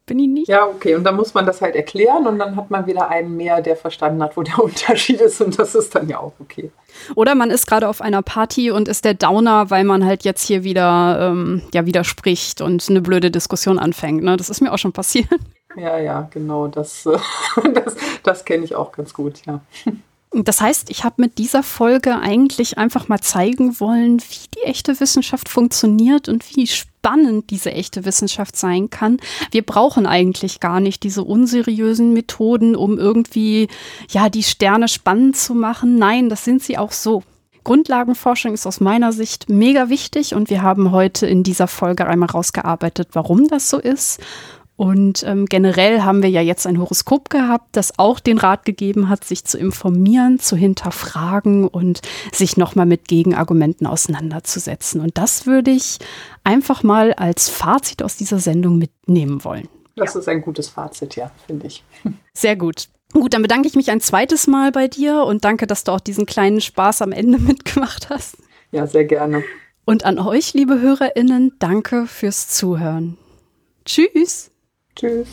bin ich nicht. Ja, okay. Und dann muss man das halt erklären und dann hat man wieder einen mehr, der verstanden hat, wo der Unterschied ist und das ist dann ja auch okay. Oder man ist gerade auf einer Party und ist der Downer, weil man halt jetzt hier wieder ähm, ja widerspricht und eine blöde Diskussion anfängt. Ne? Das ist mir auch schon passiert. Ja, ja, genau. Das, das, das kenne ich auch ganz gut, ja. Das heißt, ich habe mit dieser Folge eigentlich einfach mal zeigen wollen, wie die echte Wissenschaft funktioniert und wie spannend diese echte Wissenschaft sein kann. Wir brauchen eigentlich gar nicht diese unseriösen Methoden, um irgendwie ja die Sterne spannend zu machen. Nein, das sind sie auch so. Grundlagenforschung ist aus meiner Sicht mega wichtig und wir haben heute in dieser Folge einmal rausgearbeitet, warum das so ist und ähm, generell haben wir ja jetzt ein Horoskop gehabt, das auch den Rat gegeben hat, sich zu informieren, zu hinterfragen und sich nochmal mit Gegenargumenten auseinanderzusetzen. Und das würde ich einfach mal als Fazit aus dieser Sendung mitnehmen wollen. Das ja. ist ein gutes Fazit, ja, finde ich. Sehr gut. Gut, dann bedanke ich mich ein zweites Mal bei dir und danke, dass du auch diesen kleinen Spaß am Ende mitgemacht hast. Ja, sehr gerne. Und an euch, liebe HörerInnen, danke fürs Zuhören. Tschüss. Tschüss.